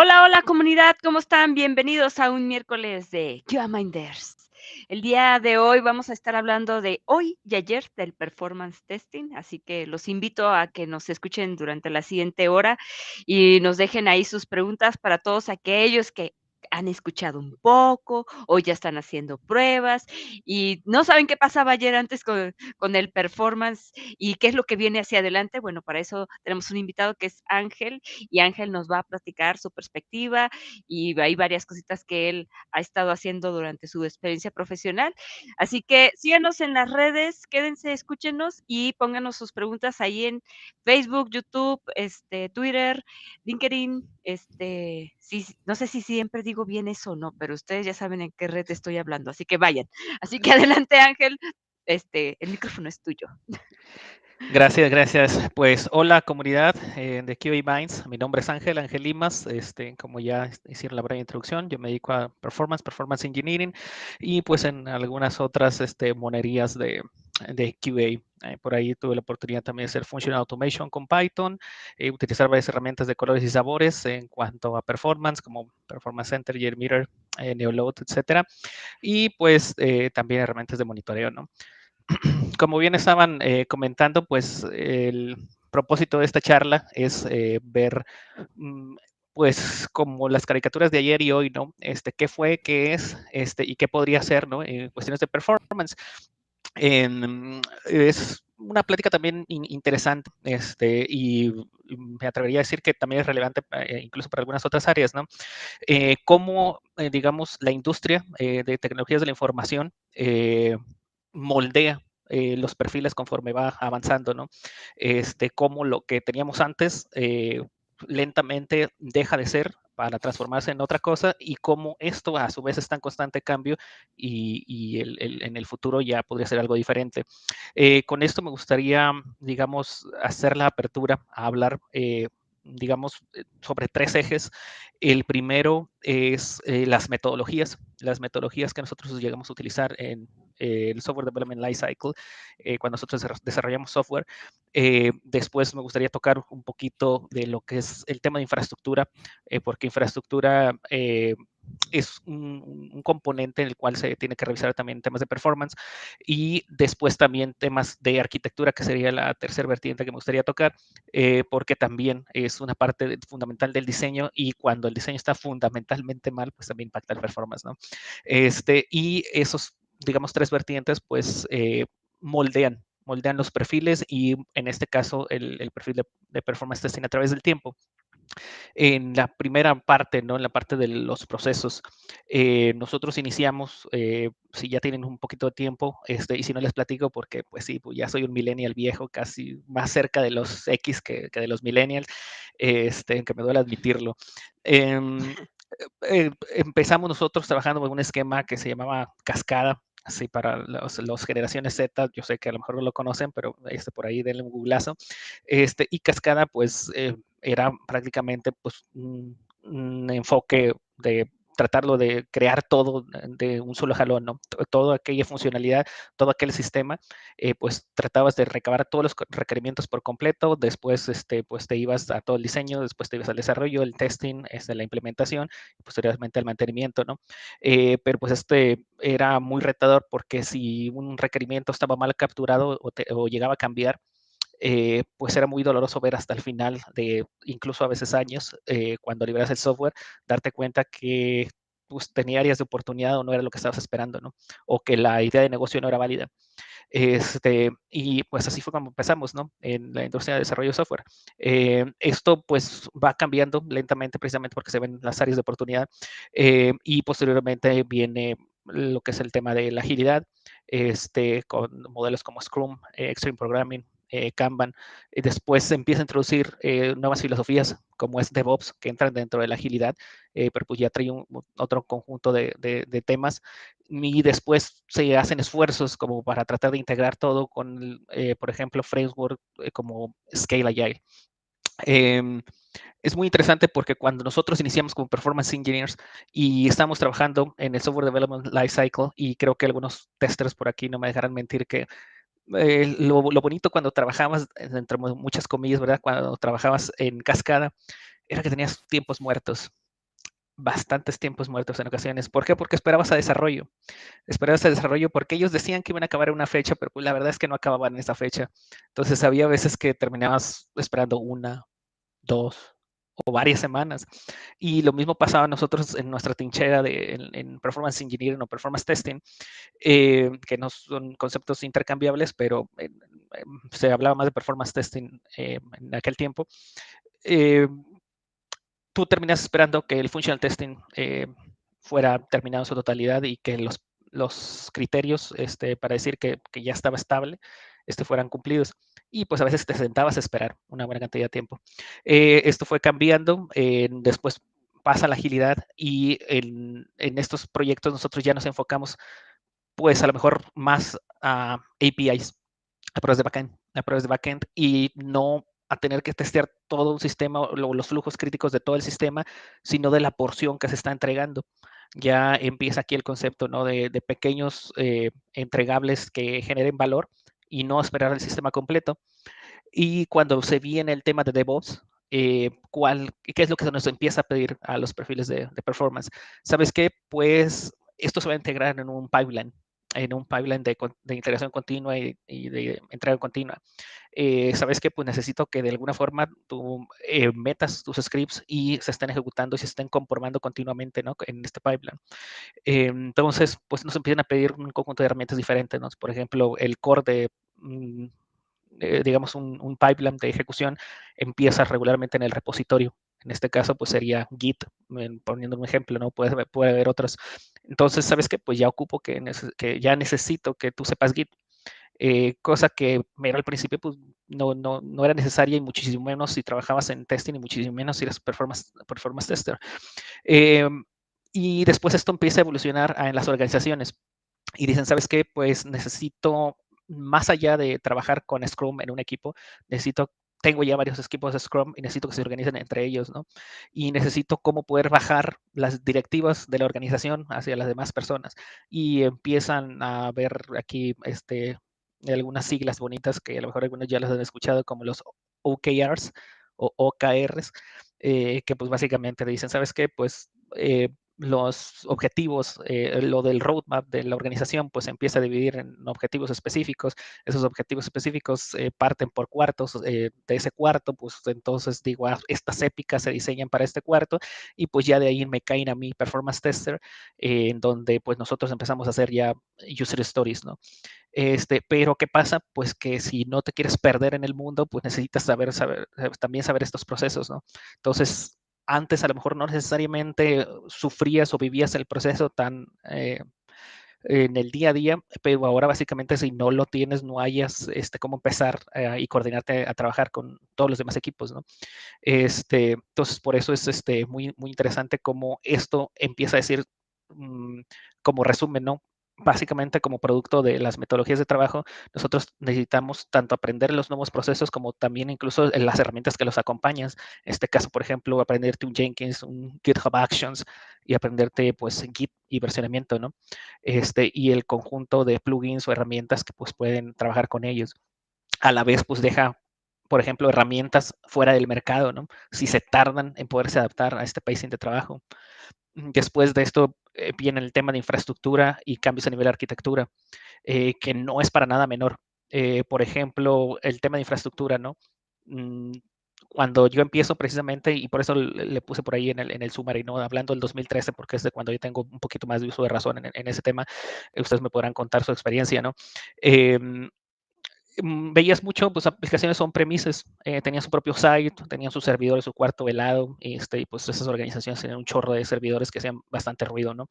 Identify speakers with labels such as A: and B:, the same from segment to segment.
A: Hola, hola comunidad, ¿cómo están? Bienvenidos a un miércoles de QA Minders. El día de hoy vamos a estar hablando de hoy y ayer del performance testing, así que los invito a que nos escuchen durante la siguiente hora y nos dejen ahí sus preguntas para todos aquellos que han escuchado un poco o ya están haciendo pruebas y no saben qué pasaba ayer antes con, el performance y qué es lo que viene hacia adelante. Bueno, para eso tenemos un invitado que es Ángel y Ángel nos va a platicar su perspectiva y hay varias cositas que él ha estado haciendo durante su experiencia profesional. Así que síganos en las redes, quédense, escúchenos y pónganos sus preguntas ahí en Facebook, YouTube, este, Twitter, LinkedIn, este, sí, no sé si siempre digo bien eso o no, pero ustedes ya saben en qué red estoy hablando, así que vayan. Así que adelante, Ángel, este, el micrófono es tuyo.
B: Gracias, gracias. Pues hola comunidad eh, de QA Minds. Mi nombre es Ángel, Ángel Limas. Este, como ya hicieron la breve introducción, yo me dedico a Performance, Performance Engineering y pues en algunas otras este, monerías de, de QA. Eh, por ahí tuve la oportunidad también de hacer Functional Automation con Python, eh, utilizar varias herramientas de colores y sabores en cuanto a performance, como Performance Center, JMeter, eh, Neoload, etcétera. Y pues eh, también herramientas de monitoreo, ¿no? Como bien estaban comentando, pues el propósito de esta charla es ver mm, pues como las caricaturas de ayer y hoy, ¿no? Este, qué fue, qué es, este, y qué podría ser, ¿no? En cuestiones de performance es una plática también interesante este, y me atrevería a decir que también es relevante eh, incluso para algunas otras áreas, ¿no? Eh, cómo, eh, digamos, la industria de tecnologías de la información moldea los perfiles conforme va avanzando, ¿no? Este, cómo lo que teníamos antes lentamente deja de ser para transformarse en otra cosa y cómo esto a su vez está en constante cambio y, en el futuro ya podría ser algo diferente. Eh, con esto me gustaría, digamos, hacer la apertura a hablar eh, digamos, eh, sobre tres ejes. El primero es las metodologías, las metodologías que nosotros llegamos a utilizar en el Software Development Lifecycle cuando nosotros desarrollamos software. después me gustaría tocar un poquito de lo que es el tema de infraestructura, porque infraestructura es un, componente en el cual se tiene que revisar también temas de performance y después también temas de arquitectura, que sería la tercera vertiente que me gustaría tocar, eh, porque también es una parte fundamental del diseño y cuando el diseño está fundamentalmente mal, pues también impacta el performance, ¿no? Este, y esos, digamos, tres vertientes, pues eh, moldean moldean los perfiles y en este caso el, perfil de, de performance testing a través del tiempo en la primera parte, ¿no? En la parte de los procesos. Eh, nosotros iniciamos, eh, si ya tienen un poquito de tiempo, este, y si no les platico, porque pues sí, pues ya soy un millennial viejo, casi más cerca de los X que, de los millennials, este, que me duele admitirlo. Em, eh, empezamos nosotros trabajando con un esquema que se llamaba Cascada, así para los, generaciones Z, yo sé que a lo mejor no lo conocen, pero este, por ahí denle un googlazo. Este, y Cascada, pues, era prácticamente pues, un, enfoque de tratarlo de crear todo de un solo jalón, ¿no? Toda aquella funcionalidad, todo aquel sistema, eh, pues tratabas de recabar todos los requerimientos por completo, después este, pues te ibas a todo el diseño, después te ibas al desarrollo, el testing, este, la implementación, posteriormente al mantenimiento, ¿no? Eh, pero pues este era muy retador porque si un requerimiento estaba mal capturado o, o llegaba a cambiar, eh, pues era muy doloroso ver hasta el final de incluso a veces años, eh, cuando liberas el software, darte cuenta que pues, tenía áreas de oportunidad o no era lo que estabas esperando, ¿no? O que la idea de negocio no era válida. Este, y pues así fue como empezamos, ¿no? En la industria de desarrollo de software. Eh, esto pues va cambiando lentamente precisamente porque se ven las áreas de oportunidad y posteriormente viene lo que es el tema de la agilidad, este, con modelos como Scrum, Extreme Programming, eh, Kanban. Y después se empieza a introducir eh, nuevas filosofías como es DevOps, que entran dentro de la agilidad, eh, pero pues ya trae otro conjunto de, temas. Y después se hacen esfuerzos como para tratar de integrar todo con, por ejemplo, framework como Scale Agile. Em, es muy interesante porque cuando nosotros iniciamos como Performance Engineers y estamos trabajando en el Software Development Lifecycle, y creo que algunos testers por aquí no me dejarán mentir que eh, lo, bonito cuando trabajabas, entre muchas comillas, ¿verdad? Cuando trabajabas en cascada, era que tenías tiempos muertos. bastantes tiempos muertos en ocasiones. ¿Por qué? Porque esperabas a desarrollo. Esperabas a desarrollo porque ellos decían que iban a acabar en una fecha, pero pues la verdad es que no acababan en esa fecha. Entonces había veces que terminabas esperando una, dos o varias semanas. Y lo mismo pasaba nosotros en nuestra trinchera de, en, Performance Engineering o Performance Testing, eh, que no son conceptos intercambiables, pero se hablaba más de Performance Testing eh, en aquel tiempo. Eh, tú terminas esperando que el functional testing eh, fuera terminado en su totalidad y que los, los criterios este, para decir que, que, ya estaba estable este, fueran cumplidos. Y pues a veces te sentabas a esperar una buena cantidad de tiempo. Eh, esto fue cambiando, eh, después pasa la agilidad y en, estos proyectos nosotros ya nos enfocamos pues a lo mejor más a APIs, a pruebas de backend, a pruebas de backend y no a tener que testear todo un sistema, los flujos críticos de todo el sistema, sino de la porción que se está entregando. Ya empieza aquí el concepto ¿no? de, pequeños eh, entregables que generen valor y no esperar el sistema completo. Y cuando se viene el tema de DevOps, eh, ¿cuál, ¿qué es lo que se nos empieza a pedir a los perfiles de, de performance? ¿Sabes qué? Pues esto se va a integrar en un pipeline en un pipeline de, integración continua y, de entrega continua. Eh, Sabes que pues necesito que de alguna forma tú eh, metas tus scripts y se estén ejecutando y se estén conformando continuamente ¿no? en este pipeline. Eh, entonces, pues nos empiezan a pedir un conjunto de herramientas diferentes. ¿no? Por ejemplo, el core de... Mm, digamos, un, un, pipeline de ejecución empieza regularmente en el repositorio en este caso, pues sería Git, poniendo un ejemplo, ¿no? Puede, puede haber otros. Entonces, ¿sabes qué? Pues ya ocupo que, que ya necesito que tú sepas Git. Eh, cosa que mira, al principio pues no, no, no, era necesaria y muchísimo menos si trabajabas en testing y muchísimo menos si eres performance, performance tester. Eh, y después esto empieza a evolucionar en las organizaciones y dicen, ¿sabes qué? Pues necesito, más allá de trabajar con Scrum en un equipo, necesito tengo ya varios equipos de Scrum y necesito que se organicen entre ellos, ¿no? Y necesito cómo poder bajar las directivas de la organización hacia las demás personas. Y empiezan a ver aquí este, algunas siglas bonitas que a lo mejor algunos ya las han escuchado, como los OKRs o OKRs, eh, que pues básicamente dicen, ¿sabes qué? Pues eh, los objetivos, eh, lo del roadmap de la organización, pues empieza a dividir en objetivos específicos. Esos objetivos específicos eh, parten por cuartos. Eh, de ese cuarto, pues entonces digo, ah, estas épicas se diseñan para este cuarto y pues ya de ahí me caen a mi performance tester, en donde pues nosotros empezamos a hacer ya user stories, ¿no? Este, pero ¿qué pasa? Pues que si no te quieres perder en el mundo, pues necesitas saber, saber, también saber estos procesos, ¿no? Entonces, antes a lo mejor no necesariamente sufrías o vivías el proceso tan eh, en el día a día, pero ahora básicamente si no lo tienes, no hayas este, cómo empezar eh, y coordinarte a trabajar con todos los demás equipos, ¿no? Este, entonces, por eso es este, muy, muy interesante cómo esto empieza a decir, mm, como resumen, ¿no? Básicamente como producto de las metodologías de trabajo, nosotros necesitamos tanto aprender los nuevos procesos como también incluso las herramientas que los acompañan. En este caso, por ejemplo, aprenderte un Jenkins, un GitHub Actions y aprenderte pues Git y versionamiento, ¿no? Este, y el conjunto de plugins o herramientas que pues pueden trabajar con ellos. A la vez, pues deja por ejemplo, herramientas fuera del mercado, ¿no? Si se tardan en poderse adaptar a este pacing de trabajo. Después de esto eh, viene el tema de infraestructura y cambios a nivel de arquitectura, eh, que no es para nada menor. Eh, por ejemplo, el tema de infraestructura, ¿no? Mm, cuando yo empiezo precisamente, y por eso le, puse por ahí en el, en summary. Hablando del 2013, porque es de cuando yo tengo un poquito más de uso de razón en, en ese tema, ustedes me podrán contar su experiencia, ¿no? Mm, veías mucho, pues aplicaciones son premises, eh, tenían su propio site, tenían sus servidores, su cuarto velado, este, y pues esas organizaciones tenían un chorro de servidores que hacían bastante ruido, ¿no?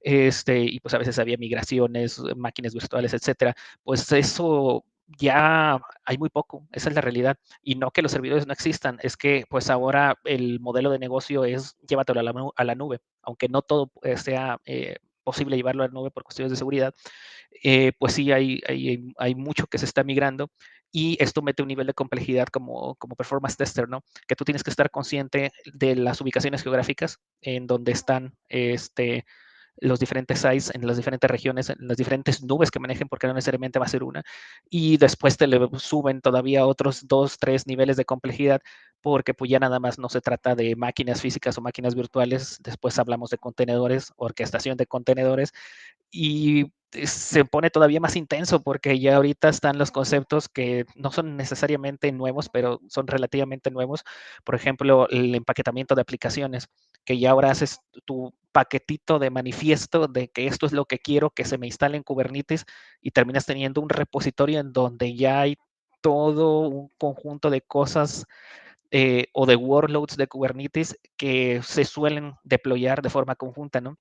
B: Este, y pues a veces había migraciones, máquinas virtuales, etcétera. Pues eso ya hay muy poco, esa es la realidad. Y no que los servidores no existan, es que pues ahora el modelo de negocio es llévatelo a la, a la nube, aunque no todo eh, sea eh, posible llevarlo a la nube por cuestiones de seguridad, eh, pues sí hay, hay, hay, mucho que se está migrando y esto mete un nivel de complejidad como, como performance tester, ¿no? Que tú tienes que estar consciente de las ubicaciones geográficas en donde están este, los diferentes sites en las diferentes regiones, en las diferentes nubes que manejen, porque no necesariamente va a ser una. Y después te le suben todavía otros dos, tres niveles de complejidad, porque pues ya nada más no se trata de máquinas físicas o máquinas virtuales. Después hablamos de contenedores, orquestación de contenedores. Y se pone todavía más intenso porque ya ahorita están los conceptos que no son necesariamente nuevos, pero son relativamente nuevos. Por ejemplo, el empaquetamiento de aplicaciones, que ya ahora haces tu paquetito de manifiesto de que esto es lo que quiero que se me instale en Kubernetes y terminas teniendo un repositorio en donde ya hay todo un conjunto de cosas eh, o de workloads de Kubernetes que se suelen deployar de forma conjunta, ¿no?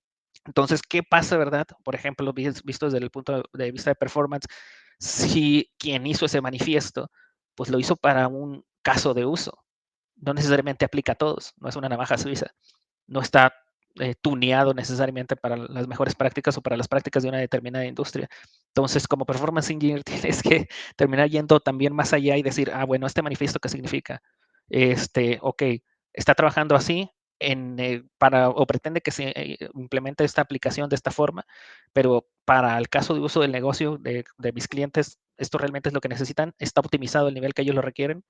B: Entonces, ¿qué pasa, verdad? Por ejemplo, visto desde el punto de vista de performance, si quien hizo ese manifiesto, pues lo hizo para un caso de uso, no necesariamente aplica a todos, no es una navaja suiza, no está eh, tuneado necesariamente para las mejores prácticas o para las prácticas de una determinada industria. Entonces, como performance engineer, tienes que terminar yendo también más allá y decir, ah, bueno, este manifiesto, ¿qué significa? Este, ok, está trabajando así, eh, para, o pretende que se eh, implemente esta aplicación de esta forma, pero para el caso de uso del negocio de, mis clientes, esto realmente es lo que necesitan, está optimizado el nivel que ellos lo requieren.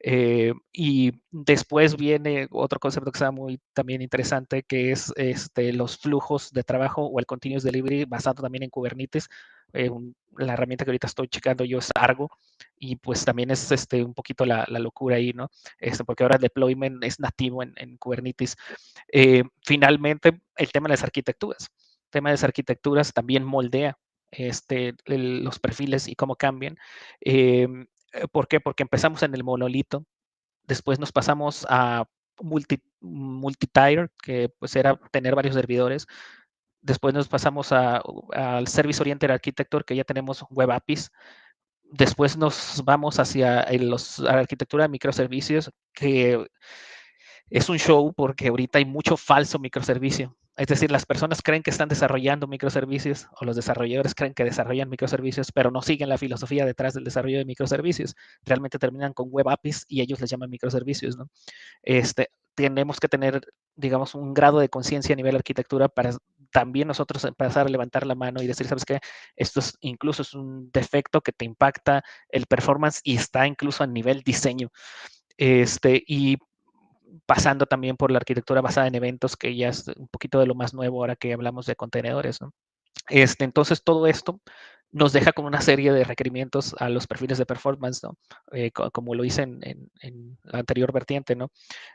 B: Eh, y después viene otro concepto que está muy también interesante, que es este, los flujos de trabajo o el continuous delivery basado también en Kubernetes. la herramienta que ahorita estoy checando yo es Argo y pues también es este, un poquito la, la locura ahí, ¿no? Este, porque ahora el deployment es nativo en, en Kubernetes. Eh, finalmente, el tema de las arquitecturas. El tema de las arquitecturas también moldea este, los perfiles y cómo cambian. Eh, ¿Por qué? Porque empezamos en el monolito, después nos pasamos a multi, multi-tier, que pues era tener varios servidores, después nos pasamos al Service Oriented Architecture, que ya tenemos web APIs, después nos vamos hacia la arquitectura de microservicios, que es un show porque ahorita hay mucho falso microservicio. Es decir, las personas creen que están desarrollando microservicios o los desarrolladores creen que desarrollan microservicios, pero no siguen la filosofía detrás del desarrollo de microservicios. Realmente terminan con web APIs y ellos les llaman microservicios. ¿no? Este, tenemos que tener, digamos, un grado de conciencia a nivel arquitectura para también nosotros empezar a levantar la mano y decir, ¿sabes qué? Esto es, incluso es un defecto que te impacta el performance y está incluso a nivel diseño. Este, y pasando también por la arquitectura basada en eventos, que ya es un poquito de lo más nuevo ahora que hablamos de contenedores. ¿no? Este, entonces, todo esto nos deja con una serie de requerimientos a los perfiles de performance, ¿no? Eh, como lo hice en, la anterior vertiente, ¿no?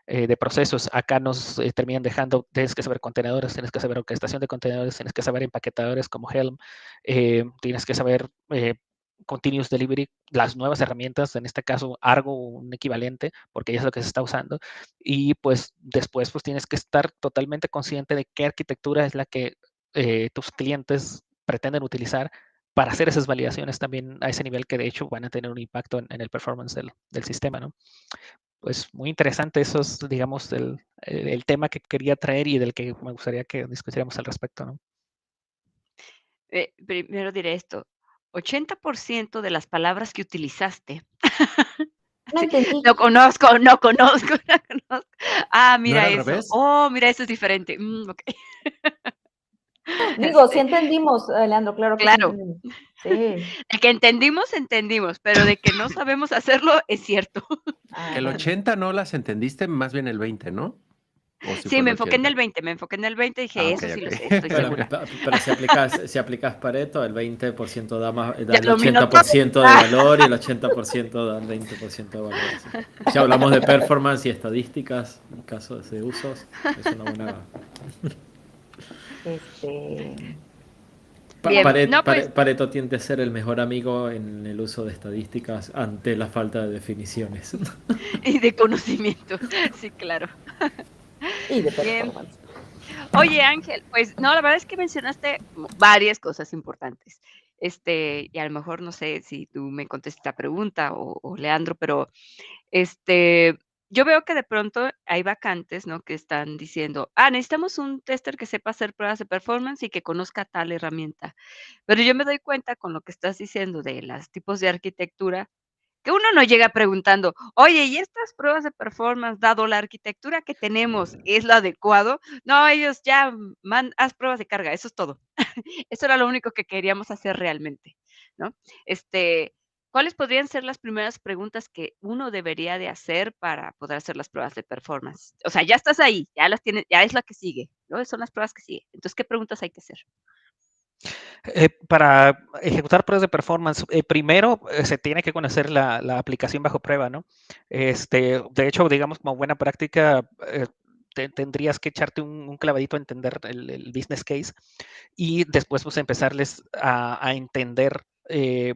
B: Eh, de procesos. Acá nos eh, terminan dejando, tienes que saber contenedores, tienes que saber orquestación de contenedores, tienes que saber empaquetadores como Helm, tienes que saber Continuous Delivery, las nuevas herramientas, en este caso Argo, un equivalente, porque es lo que se está usando. Y pues después pues tienes que estar totalmente consciente de qué arquitectura es la que tus clientes pretenden utilizar para hacer esas validaciones también a ese nivel que de hecho van a tener un impacto en, el performance del, sistema, ¿no? Pues muy interesante eso es, digamos, el, el, tema que quería traer y del que me gustaría que discutiéramos al respecto, ¿no?
A: Eh, primero diré esto, 80% de las palabras que utilizaste. No, conozco, no conozco, no conozco. Ah, mira eso. Oh, mira, eso es diferente. Mm, okay.
C: Digo, sí este entendimos, eh, Leandro, claro
A: que claro. Sí. El que entendimos, entendimos, pero de que no sabemos hacerlo es cierto.
D: Ah, el 80 no las entendiste, más bien el 20, ¿no?
A: Sí, me enfoqué en el 20, me enfoqué en el 20 y dije, ah, eso sí lo sé, estoy pero, segura.
E: Pero, si, aplicas, si aplicas Pareto, el 20% da, más, da el 80% de valor y el 80% da el 20% de valor. Si hablamos de performance y estadísticas, en caso de usos, es una buena... Este... Pues Pareto tiende a ser el mejor amigo en el uso de estadísticas ante la falta de definiciones.
A: y de conocimiento, sí, claro.
C: Y de performance.
A: Oye, Ángel, pues no, la verdad es que mencionaste varias cosas importantes. Este, y a lo mejor no sé si tú me contestas la pregunta o, o Leandro, pero este, yo veo que de pronto hay vacantes, ¿no? Que están diciendo, ah, necesitamos un tester que sepa hacer pruebas de performance y que conozca tal herramienta. Pero yo me doy cuenta con lo que estás diciendo de los tipos de arquitectura, que uno no llega preguntando, oye, ¿y estas pruebas de performance, dado la arquitectura que tenemos, es lo adecuado? No, ellos ya, man, haz pruebas de carga, eso es todo. eso era lo único que queríamos hacer realmente, ¿no? Este, ¿Cuáles podrían ser las primeras preguntas que uno debería de hacer para poder hacer las pruebas de performance? O sea, ya estás ahí, ya las tienes, ya es la que sigue, ¿no? Son las pruebas que siguen. Entonces, ¿qué preguntas hay que hacer?
B: Eh, para ejecutar pruebas de performance, eh, primero eh, se tiene que conocer la, aplicación bajo prueba, ¿no? Este, de hecho, digamos, como buena práctica, tendrías que echarte un, clavadito a entender el, business case y después pues empezarles a, entender el,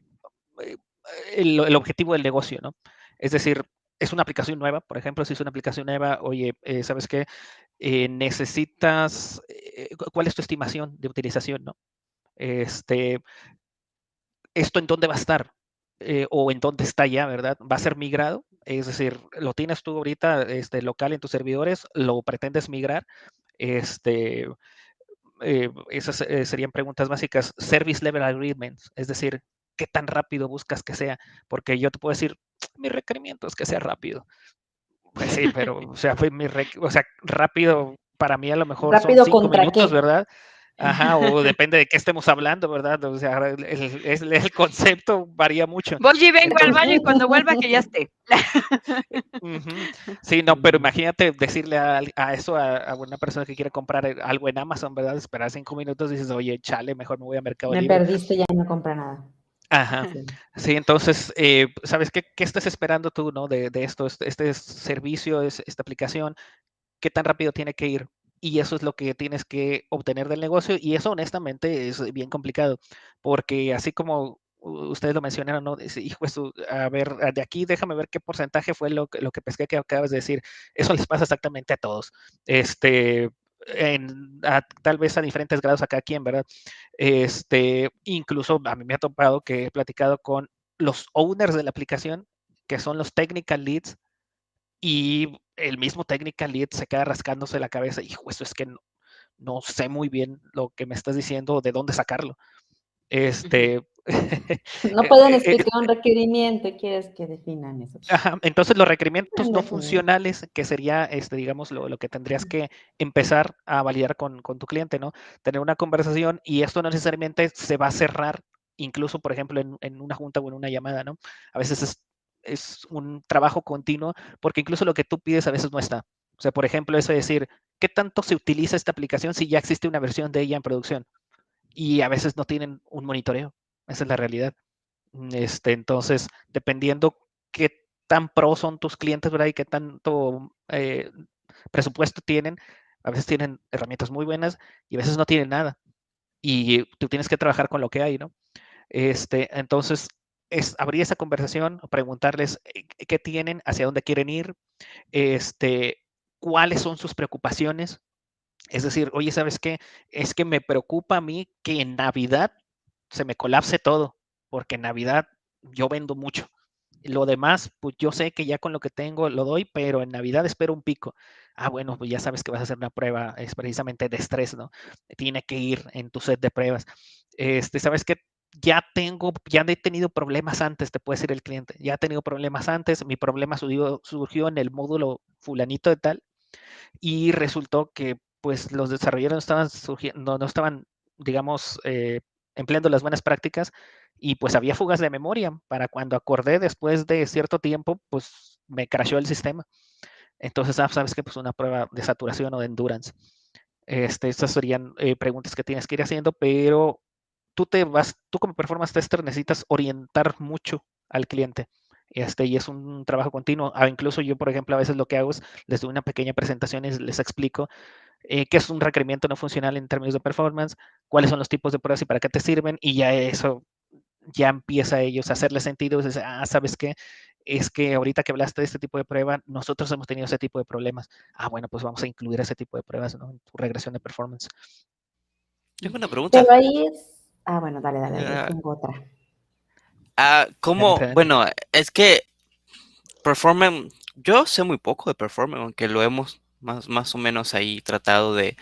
B: objetivo del negocio, ¿no? Es decir, es una aplicación nueva, por ejemplo, si es una aplicación nueva, oye, ¿sabes qué? necesitas, ¿cuál es tu estimación de utilización, no? Este, ¿esto en dónde va a estar? Eh, o en dónde está ya, ¿verdad? ¿Va a ser migrado? Es decir, lo tienes tú ahorita este, local en tus servidores, lo pretendes migrar. Este, eh, esas eh, serían preguntas básicas. Service Level Agreements, es decir, ¿qué tan rápido buscas que sea? Porque yo te puedo decir, mi requerimiento es que sea rápido. Pues sí, pero, o sea, mi o sea, rápido para mí a lo mejor
C: rápido son cinco minutos,
B: ¿verdad? Ajá, o depende de qué estemos hablando, ¿verdad? O sea, el, el, concepto varía mucho.
A: Voy y vengo al baño y cuando vuelva que ya esté.
B: Sí, no, pero imagínate decirle a, eso a, una persona que quiere comprar algo en Amazon, ¿verdad? Esperar cinco minutos y dices, oye, chale, mejor me voy a Mercado
C: Me perdiste, ya no compra nada.
B: Ajá. Sí, entonces, eh, ¿sabes qué, qué, estás esperando tú, no? De, de esto, este, este servicio, esta aplicación, ¿qué tan rápido tiene que ir? Y eso es lo que tienes que obtener del negocio y eso honestamente es bien complicado porque así como ustedes lo mencionaron, ¿no? Hijo, a ver, de aquí déjame ver qué porcentaje fue lo, lo que pesqué que acabas de decir. Eso les pasa exactamente a todos. Este, en, tal vez a diferentes grados a cada quien, ¿verdad? Este, incluso a mí me ha topado que he platicado con los owners de la aplicación, que son los technical leads, y el mismo technical lead se queda rascándose la cabeza, hijo, eso es que no, sé muy bien lo que me estás diciendo, de dónde sacarlo. Este,
C: no pueden eh, eh, explicar un requerimiento, quieres que definan eso.
B: entonces los requerimientos no funcionales, que sería, este, digamos, lo, que tendrías que empezar a validar con, tu cliente, ¿no? Tener una conversación y esto no necesariamente se va a cerrar, incluso, por ejemplo, en, en una junta o en una llamada, ¿no? A veces es es un trabajo continuo, porque incluso lo que tú pides a veces no está. O sea, por ejemplo, eso de decir, ¿qué tanto se utiliza esta aplicación si ya existe una versión de ella en producción? Y a veces no tienen un monitoreo. Esa es la realidad. Este, entonces, dependiendo qué tan pro son tus clientes, ¿verdad? Y qué tanto eh, presupuesto tienen, a veces tienen herramientas muy buenas y a veces no tienen nada. Y tú tienes que trabajar con lo que hay, ¿no? Este, entonces, es abrir esa conversación, preguntarles eh, qué tienen, hacia dónde quieren ir, este, cuáles son sus preocupaciones. Es decir, oye, ¿sabes qué? Es que me preocupa a mí que en Navidad se me colapse todo, porque en Navidad yo vendo mucho. Lo demás, pues yo sé que ya con lo que tengo lo doy, pero en Navidad espero un pico. Ah, bueno, pues ya sabes que vas a hacer una prueba, es precisamente de estrés, ¿no? Tiene que ir en tu set de pruebas. Este, ¿sabes qué? Ya tengo, ya he tenido problemas antes, te puede decir el cliente, ya he tenido problemas antes, mi problema surgió, surgió en el módulo fulanito de tal y resultó que pues los desarrolladores no estaban surgiendo, no estaban, digamos, eh, empleando las buenas prácticas y pues había fugas de memoria para cuando acordé después de cierto tiempo, pues me crashó el sistema. Entonces, ah, sabes que pues una prueba de saturación o de endurance. Este, estas serían eh, preguntas que tienes que ir haciendo, pero tú te vas, tú como performance tester necesitas orientar mucho al cliente. Este, y es un trabajo continuo. Ah, incluso yo, por ejemplo, a veces lo que hago es les doy una pequeña presentación y les explico eh, qué es un requerimiento no funcional en términos de performance, cuáles son los tipos de pruebas y para qué te sirven, y ya eso ya empieza a ellos a hacerle sentido. Es ah, ¿sabes qué? Es que ahorita que hablaste de este tipo de prueba, nosotros hemos tenido ese tipo de problemas. Ah, bueno, pues vamos a incluir ese tipo de pruebas en tu regresión de performance.
F: Tengo una pregunta.
C: Pero ahí es Ah, bueno, dale, dale, ah. tengo otra.
F: Ah, ¿cómo? Bueno, es que performance, yo sé muy poco de performance, aunque lo hemos más, más o menos ahí tratado de,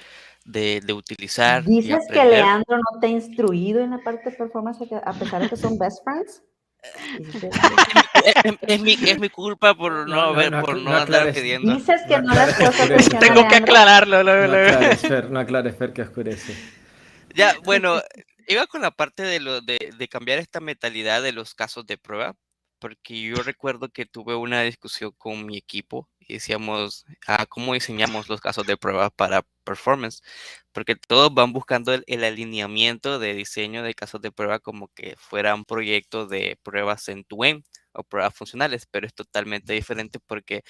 F: de, utilizar.
C: ¿Dices que Leandro no te ha instruido en la parte de performance a pesar de que son best friends?
F: es, mi, es mi culpa por no, haber, por no, andar pidiendo.
C: Dices que no, las cosas
B: Tengo que aclararlo.
E: No, aclares, Fer, no aclares, Fer, que oscurece.
F: Ya, bueno, iba con la parte de, lo, de, de cambiar esta mentalidad de los casos de prueba, porque yo recuerdo que tuve una discusión con mi equipo y decíamos, ah, ¿cómo diseñamos los casos de prueba para performance? Porque todos van buscando el, el, alineamiento de diseño de casos de prueba como que fuera un proyecto de pruebas en tu end o pruebas funcionales, pero es totalmente diferente porque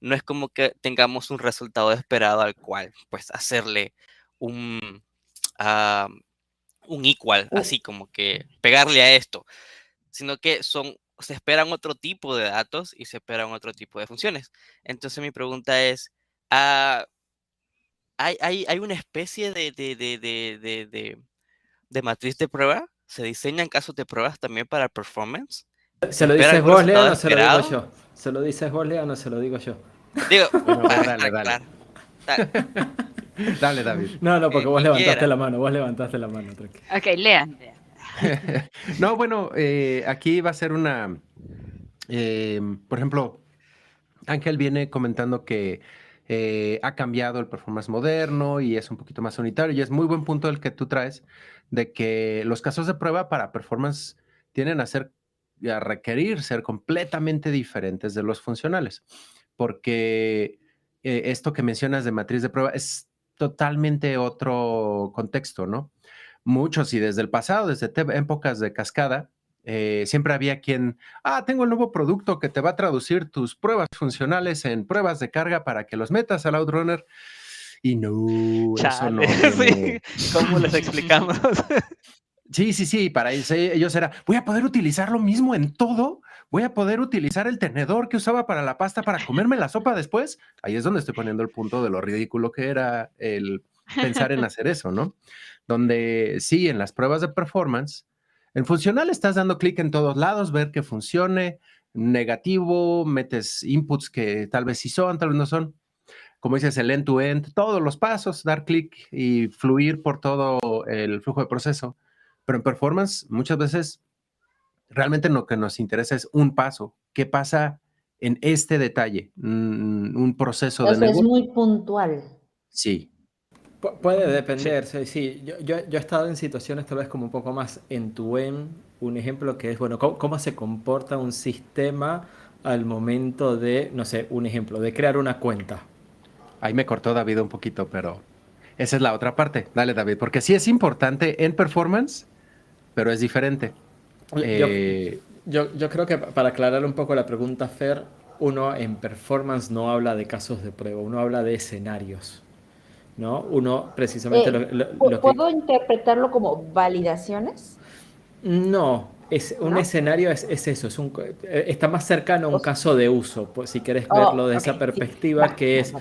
F: no es como que tengamos un resultado esperado al cual pues hacerle un, uh, un equal, así como que pegarle a esto, sino que son, se esperan otro tipo de datos y se esperan otro tipo de funciones. Entonces mi pregunta es, uh, ¿hay, hay, hay, una especie de, de, de, de, de matriz de prueba? ¿Se diseñan casos de pruebas también para performance?
E: ¿Se lo dices vos, Leo, o no se lo digo yo? ¿Se lo dices vos, Leo, o no se lo digo yo?
F: Digo,
D: bueno, dale, dale. dale. Dale, David.
E: No, no, porque vos levantaste la mano, vos levantaste la mano. Tranquilo.
A: Ok, lean.
D: no, bueno, eh, aquí va a ser una, eh, por ejemplo, Ángel viene comentando que eh, ha cambiado el performance moderno y es un poquito más unitario y es muy buen punto el que tú traes de que los casos de prueba para performance tienen a ser a requerir ser completamente diferentes de los funcionales, porque esto que mencionas de matriz de prueba es totalmente otro contexto, ¿no? Muchos y desde el pasado, desde épocas de cascada, eh, siempre había quien, ah, tengo el nuevo producto que te va a traducir tus pruebas funcionales en pruebas de carga para que los metas al Outrunner. Y no, eso no.
B: ¿Cómo les explicamos?
D: Sí, sí, sí, para ellos era, voy a poder utilizar lo mismo en todo, voy a poder utilizar el tenedor que usaba para la pasta para comerme la sopa después. Ahí es donde estoy poniendo el punto de lo ridículo que era el pensar en hacer eso, ¿no? Donde sí, en las pruebas de performance, en funcional estás dando clic en todos lados, ver que funcione, negativo, metes inputs que tal vez sí son, tal vez no son. Como dices, el end-to-end, todos los pasos, dar clic y fluir por todo el flujo de proceso. Pero en performance, muchas veces realmente lo que nos interesa es un paso. ¿Qué pasa en este detalle? Un, un proceso
C: Eso
D: de
C: es muy puntual.
D: Sí.
E: Pu puede depender, sí. sí. Yo, yo, yo, he estado en situaciones tal vez como un poco más en tu en un ejemplo que es, bueno, ¿cómo, cómo se comporta un sistema al momento de, no sé, un ejemplo, de crear una cuenta.
D: Ahí me cortó David un poquito, pero esa es la otra parte. Dale, David, porque sí es importante en performance, pero es diferente.
E: Eh, yo, yo, creo que para aclarar un poco la pregunta, Fer, uno en performance no habla de casos de prueba, uno habla de escenarios. ¿no? Uno precisamente...
C: Eh,
E: lo, lo, lo
C: ¿Puedo que... interpretarlo como validaciones?
E: No, es, un ¿No? escenario es, es, eso, es un, está más cercano a un caso de uso, pues, si quieres verlo oh, de okay, esa perspectiva, sí. que es,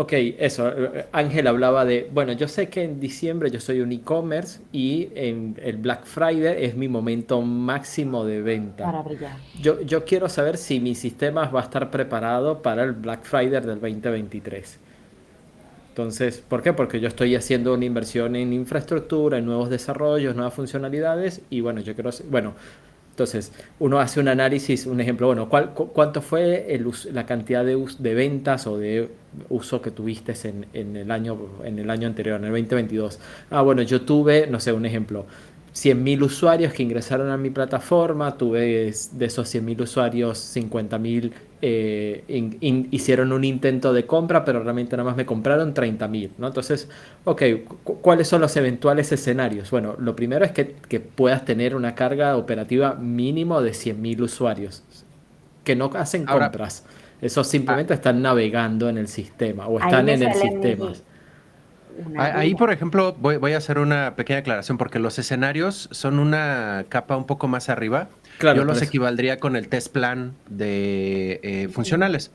E: ok, eso, Ángel hablaba de, bueno, yo sé que en diciembre yo soy un e-commerce y en el Black Friday es mi momento máximo de venta.
C: Para brillar.
E: Yo, yo quiero saber si mi sistema va a estar preparado para el Black Friday del 2023. Entonces, ¿por qué? Porque yo estoy haciendo una inversión en infraestructura, en nuevos desarrollos, nuevas funcionalidades y bueno, yo quiero, bueno, entonces uno hace un análisis, un ejemplo, bueno, ¿cuál, cu ¿cuánto fue el, la cantidad de, de, ventas o de uso que tuviste en, en, el año, en el año anterior, en el 2022? Ah, bueno, yo tuve, no sé, un ejemplo, 100.000 usuarios que ingresaron a mi plataforma, tuve de esos 100.000 usuarios, 50.000 eh, in, in, hicieron un intento de compra, pero realmente nada más me compraron 30.000, ¿no? Entonces, ok, ¿cuáles son los eventuales escenarios? Bueno, lo primero es que, que puedas tener una carga operativa mínimo de 100.000 usuarios que no hacen Ahora, compras. Esos simplemente ah, están navegando en el sistema o están en el sistema.
D: Ahí, por ejemplo, voy, voy, a hacer una pequeña aclaración porque los escenarios son una capa un poco más arriba. Claro, Yo los equivaldría con el test plan de eh, funcionales.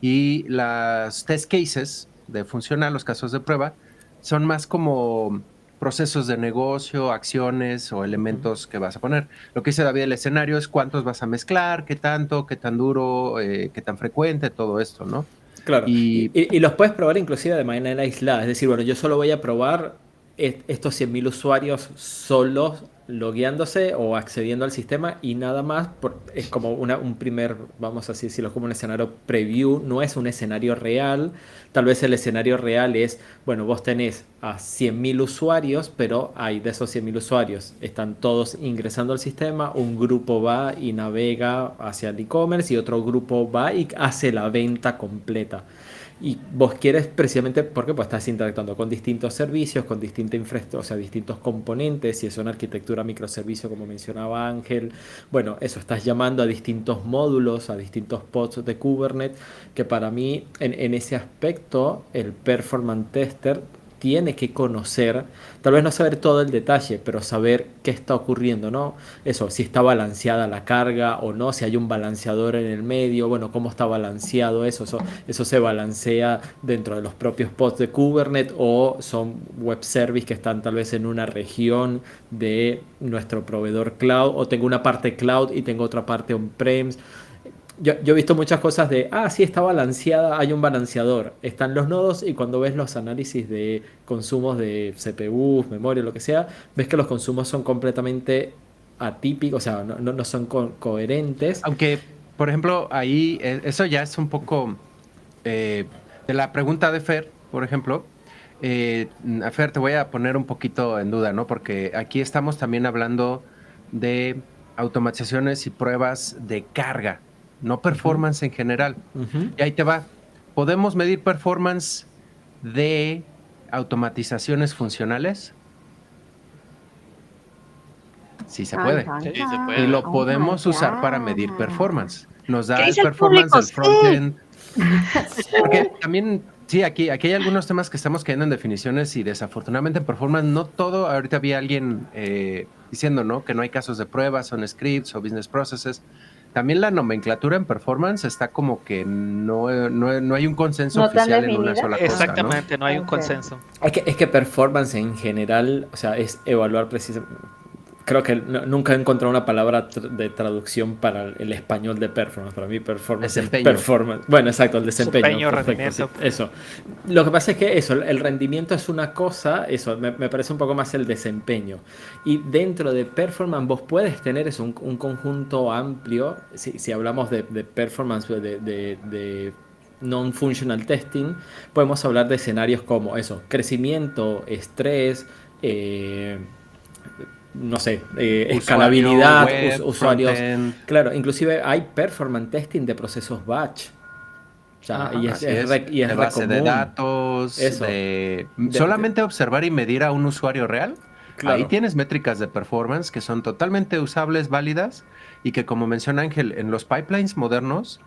D: Y las test cases de funcional, los casos de prueba, son más como procesos de negocio, acciones o elementos que vas a poner. Lo que dice David, el escenario es cuántos vas a mezclar, qué tanto, qué tan duro, eh, qué tan frecuente, todo esto, ¿no?
E: Claro. Y, y, y, los puedes probar inclusive de manera aislada. Es decir, bueno, yo solo voy a probar estos 100.000 usuarios solos logueándose o accediendo al sistema y nada más. es como una, un primer, vamos a decirlo, como un escenario preview, no es un escenario real. Tal vez el escenario real es, bueno, vos tenés a 100.000 usuarios, pero hay de esos 100.000 usuarios, están todos ingresando al sistema, un grupo va y navega hacia el e-commerce y otro grupo va y hace la venta completa. Y vos quieres precisamente porque pues, estás interactuando con distintos servicios, con distinta infraestructura, o sea, distintos componentes, si es una arquitectura microservicio como mencionaba Ángel, bueno, eso, estás llamando a distintos módulos, a distintos pods de Kubernetes, que para mí en, en ese aspecto el performance tester tiene que conocer, tal vez no saber todo el detalle, pero saber qué está ocurriendo, ¿no? Eso, si está balanceada la carga o no, si hay un balanceador en el medio, bueno, cómo está balanceado eso, eso, se balancea dentro de los propios pods de Kubernetes o son web services que están tal vez en una región de nuestro proveedor cloud o tengo una parte cloud y tengo otra parte on-premise yo, he visto muchas cosas de, ah, sí, está balanceada, hay un balanceador. Están los nodos y cuando ves los análisis de consumos de CPU, memoria, lo que sea, ves que los consumos son completamente atípicos, o sea, no, no, son coherentes.
D: Aunque, por ejemplo, ahí eh, eso ya es un poco eh, de la pregunta de Fer, por ejemplo. Eh, Fer, te voy a poner un poquito en duda, ¿no? Porque aquí estamos también hablando de automatizaciones y pruebas de carga no performance en general. Y ahí te va. ¿Podemos medir performance de automatizaciones funcionales? Sí se puede. Y lo podemos usar para medir performance. Nos da el performance del frontend. Porque también, sí, aquí, aquí hay algunos temas que estamos cayendo en definiciones y desafortunadamente en performance no todo, ahorita había alguien eh, diciendo, ¿no? Que no hay casos de pruebas, son scripts o business processes también la nomenclatura en performance está como que no, no, hay un consenso oficial en una sola cosa.
B: Exactamente, no, hay un consenso.
E: Es que, es que performance en general, o sea, es evaluar precisamente creo que nunca he encontrado una palabra de traducción para el español de performance. Para mí, performance es performance. Bueno, exacto, el desempeño. rendimiento. eso. Lo que pasa es que eso, el rendimiento es una cosa, eso, me, parece un poco más el desempeño. Y dentro de performance, vos puedes tener eso, un, conjunto amplio. Si, hablamos de, performance, de, de non-functional testing, podemos hablar de escenarios como eso, crecimiento, estrés, eh, no sé, eh, escalabilidad, usuarios. Claro, inclusive hay performance testing de procesos batch.
D: O sea, y es, de base de datos, solamente observar y medir a un usuario real. Ahí tienes métricas de performance que son totalmente usables, válidas y que como menciona Ángel, en los pipelines modernos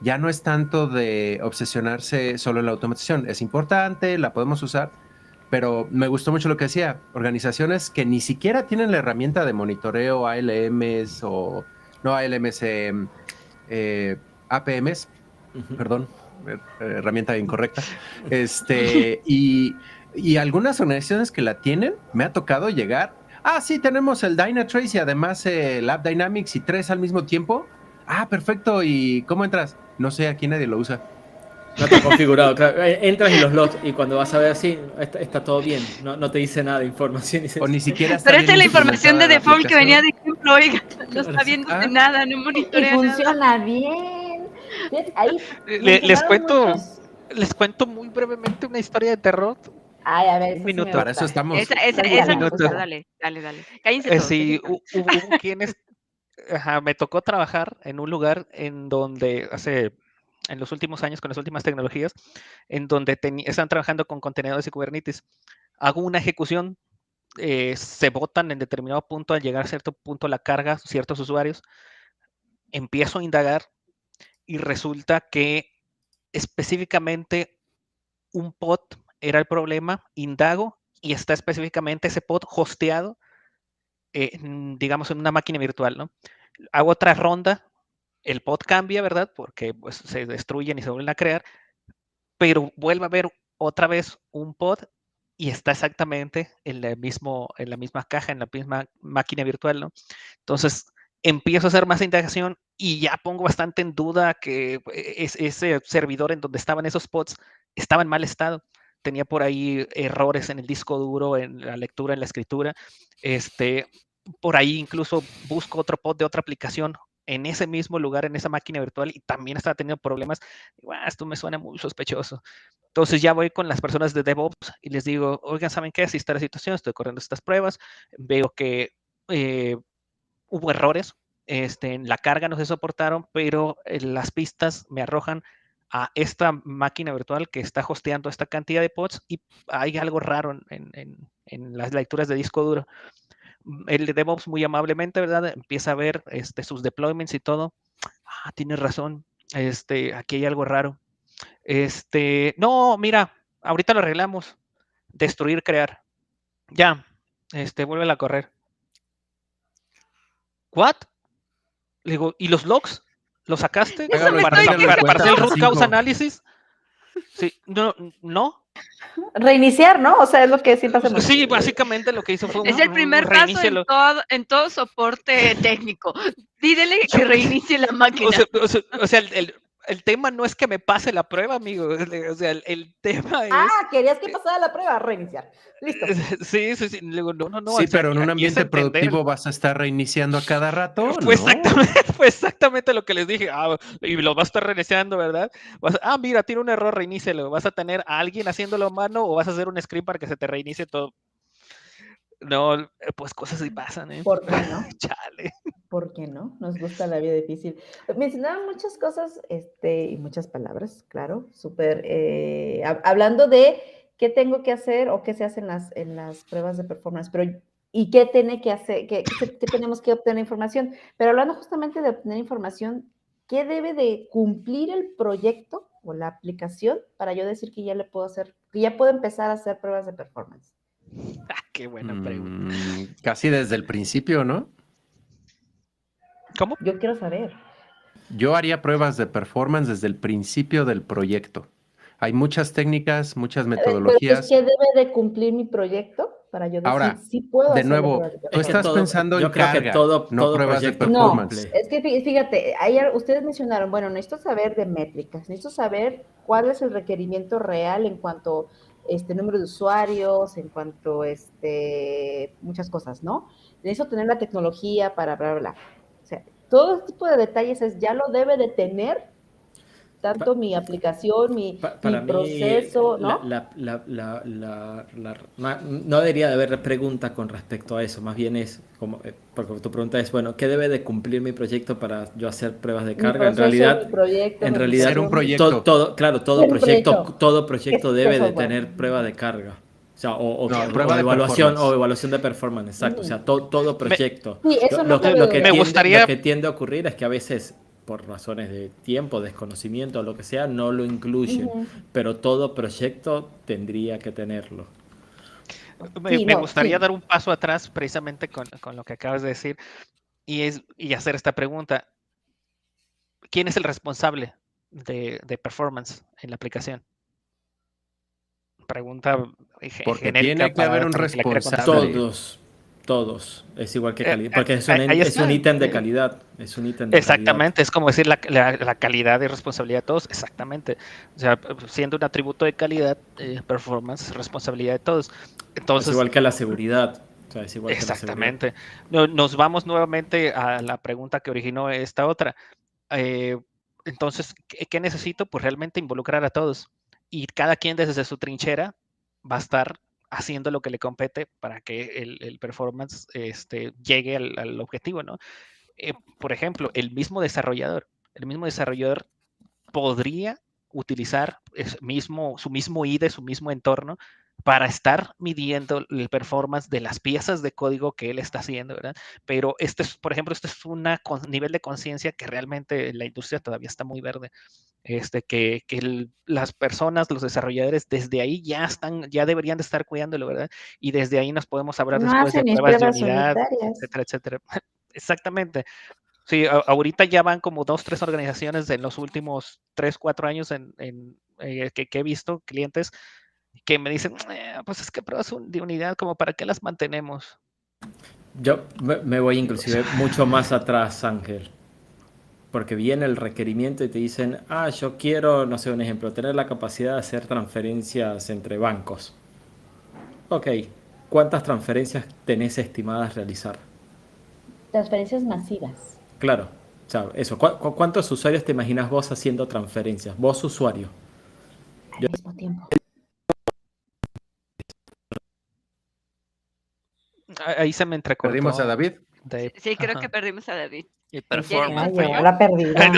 D: ya no es tanto de obsesionarse solo en la automatización. Es importante, la podemos usar, pero me gustó mucho lo que decía, organizaciones que ni siquiera tienen la herramienta de monitoreo ALMs o no ALMs, em, eh, APMs, perdón, eh, herramienta incorrecta, este, y, y, algunas organizaciones que la tienen, me ha tocado llegar, ah, sí, tenemos el Dynatrace y además el App Dynamics y tres al mismo tiempo, ah, perfecto, ¿y cómo entras? No sé, aquí nadie lo usa.
E: No está configurado. Eh, entras y los logs y cuando vas a ver así, está, todo bien. No, no, te dice nada de información.
D: O ni siquiera
A: está Pero esta es la información de default que venía de ejemplo. Oiga, no está viendo ah. nada, no monitorea.
C: Y funciona bien. Ahí,
B: les cuento. Les cuento muy brevemente una historia de terror.
C: Ay, a ver,
D: un minuto. Para eso estamos.
A: Esa, esa, esa me gusta, dale, dale, dale. Cállense eh.
B: Sí, hubo quienes. Ajá, me tocó trabajar en un lugar en donde hace en los últimos años con las últimas tecnologías, en donde están trabajando con contenedores y Kubernetes. Hago una ejecución, eh, se botan en determinado punto, al llegar a cierto punto la carga, ciertos usuarios, empiezo a indagar y resulta que específicamente un pod era el problema, indago y está específicamente ese pod hosteado, digamos, en una máquina virtual, ¿no? Hago otra ronda, el pod cambia, ¿verdad? Porque pues, se destruyen y se vuelven a crear, pero vuelve a haber otra vez un pod y está exactamente en, el mismo, en la misma caja, en la misma máquina virtual, ¿no? Entonces, empiezo a hacer más indagación y ya pongo bastante en duda que ese servidor en donde estaban esos pods estaba en mal estado. tenía por ahí errores en el disco duro, en la lectura, en la escritura. Este, por ahí incluso busco otro pod de otra aplicación en ese mismo lugar, en esa máquina virtual, y también estaba teniendo problemas. Ah, esto me suena muy sospechoso. Entonces ya voy con las personas de DevOps y les digo, oigan, ¿saben qué? Así está la situación, estoy corriendo estas pruebas, veo que eh, hubo errores, este, en la carga no se soportaron, pero eh, las pistas me arrojan a esta máquina virtual que está hosteando esta cantidad de pods y hay algo raro en, las lecturas de disco duro. El de DevOps muy amablemente, ¿verdad? Empieza a ver este, sus deployments y todo. Ah, tienes razón. Este, aquí hay algo raro. Este, no, mira, ahorita lo arreglamos. Destruir, crear. Ya, este, vuelve a correr. ¿What? Le digo, ¿y los logs? ¿Los sacaste? ¿Para, hacer el root cause análisis? Sí, no, no.
C: Reiniciar, ¿no? O sea, es lo que sí pasa.
B: Sí, básicamente lo que hizo fue
A: un Es el primer paso en todo, en todo soporte técnico. Dídele que reinicie la máquina.
B: O sea, el, el tema no es que me pase la prueba, amigo. O sea, el, tema es.
C: Ah, querías que pasara la prueba, reiniciar. Listo.
B: Sí, sí, sí. no, no, no.
D: Sí, pero en un ambiente productivo vas a estar reiniciando a cada rato.
B: Fue, exactamente, fue exactamente lo que les dije. Ah, y lo vas a estar reiniciando, ¿verdad? ah, mira, tiene un error, reinícialo. ¿Vas a tener a alguien haciéndolo a mano o vas a hacer un script para que se te reinicie todo? No, eh, pues cosas sí pasan, ¿eh?
C: ¿Por qué no?
B: Chale.
C: ¿Por qué no? Nos gusta la vida difícil. Mencionaban muchas cosas este, y muchas palabras, claro, súper. Eh, hablando de qué tengo que hacer o qué se hace en las, en las pruebas de performance, pero y qué tiene que hacer, qué, qué tenemos que obtener información. Pero hablando justamente de obtener información, ¿qué debe de cumplir el proyecto o la aplicación para yo decir que ya le puedo hacer, que ya puedo empezar a hacer pruebas de performance?
B: Qué buena pregunta. Mm,
D: casi desde el principio, ¿no?
B: ¿Cómo?
C: Yo quiero saber.
D: Yo haría pruebas de performance desde el principio del proyecto. Hay muchas técnicas, muchas metodologías.
C: ¿Qué debe de cumplir mi proyecto para yo decir
D: Ahora, si puedo? De nuevo, tú estás pensando en carga, todo, no pruebas de performance.
C: No, es que fíjate, ustedes mencionaron, bueno, necesito saber de métricas, necesito saber cuál es el requerimiento real en cuanto este número de usuarios, en cuanto este muchas cosas, ¿no? Necesito tener la tecnología para bla, bla, bla. O sea, todo este tipo de detalles es ya lo debe de tener tanto mi aplicación, mi, proceso, ¿no?
E: no debería de haber pregunta con respecto a eso, más bien es como, eh, porque tu pregunta es, bueno, ¿qué debe de cumplir mi proyecto para yo hacer pruebas de carga? en realidad, en realidad,
D: un proyecto.
E: Todo, claro, todo proyecto, todo proyecto debe de tener prueba de carga. O sea, o, evaluación, o evaluación de performance, exacto. O sea, todo proyecto.
C: lo,
E: que, me gustaría... lo que tiende a ocurrir es que a veces por razones de tiempo, desconocimiento o lo que sea, no lo incluyen, pero todo proyecto tendría que tenerlo.
B: Me, gustaría dar un paso atrás precisamente con, lo que acabas de decir y, es, y hacer esta pregunta. ¿Quién es el responsable de, de performance en la aplicación? Pregunta
D: Porque tiene que haber un responsable.
E: Todos, todos, es igual que eh, calidad, porque es un, ítem de calidad. Es un ítem
B: Exactamente, es como decir la, calidad y responsabilidad de todos, exactamente. O sea, siendo un atributo de calidad, eh, performance, responsabilidad de todos. Entonces,
E: es igual que la seguridad.
B: exactamente. Nos vamos nuevamente a la pregunta que originó esta otra. Eh, entonces, ¿qué necesito? Pues realmente involucrar a todos. Y cada quien desde su trinchera va a estar haciendo lo que le compete para que el, performance este, llegue al, objetivo, ¿no? Eh, por ejemplo, el mismo desarrollador, el mismo desarrollador podría utilizar mismo, su mismo IDE, su mismo entorno para estar midiendo el performance de las piezas de código que él está haciendo, ¿verdad? Pero este es, por ejemplo, este es un nivel de conciencia que realmente la industria todavía está muy verde. Este, que, que las personas, los desarrolladores, desde ahí ya están, ya deberían de estar cuidándolo, ¿verdad? Y desde ahí nos podemos hablar después de pruebas, de unidad, etcétera, etcétera. Exactamente. Sí, ahorita ya van como dos, tres organizaciones en los últimos tres, cuatro años en, en eh, que, que, he visto clientes que me dicen, eh, pues es que pruebas de unidad, como para qué las mantenemos.
E: Yo me voy inclusive mucho más atrás, Ángel. porque viene el requerimiento y te dicen, ah, yo quiero, no sé, un ejemplo, tener la capacidad de hacer transferencias entre bancos. Ok, ¿cuántas transferencias tenés estimadas realizar?
C: Transferencias masivas.
E: Claro, o sea, eso, ¿cuántos usuarios te imaginas vos haciendo transferencias? Vos usuario.
C: Al mismo tiempo.
B: Ahí se me entrecortó.
D: ¿Perdimos a David?
A: Sí, creo que perdimos a David.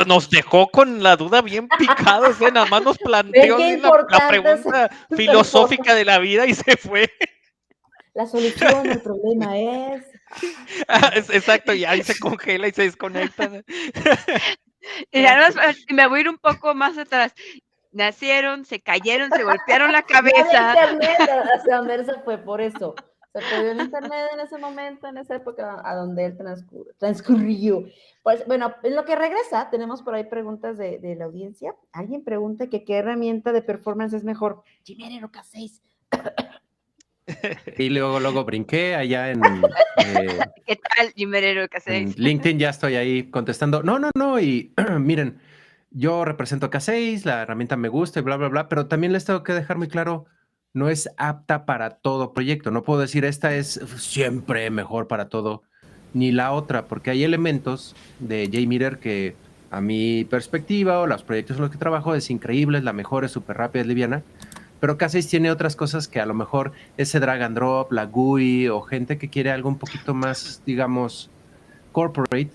B: Nos dejó con la duda bien picada, nada más nos planteó la, pregunta filosófica de la vida y se fue.
C: La solución al problema es.
B: Ah, exacto, y ahí se congela y se desconecta.
A: y además, me voy a ir un poco más atrás. Nacieron, se cayeron, se golpearon la cabeza.
C: Internet, se fue por eso se perdió el internet en ese momento, en esa época a donde él transcurrió. Pues bueno, en lo que regresa, tenemos por ahí preguntas de, de la audiencia. Alguien pregunta que qué herramienta de performance es mejor. Chimere K6.
D: Y luego, luego brinqué allá en.
A: Eh, ¿Qué tal, Jimerero K6?
D: LinkedIn ya estoy ahí contestando. No, no, no. Y miren, yo represento K6, la herramienta me gusta y bla, bla, bla, pero también les tengo que dejar muy claro no es apta para todo proyecto. No puedo decir esta es siempre mejor para todo, ni la otra, porque hay elementos de JMeter que a mi perspectiva o los proyectos en los que trabajo es increíble, es la mejor, es súper rápida, es liviana. Pero k tiene otras cosas que a lo mejor ese drag and drop, la GUI o gente que quiere algo un poquito más, digamos, corporate,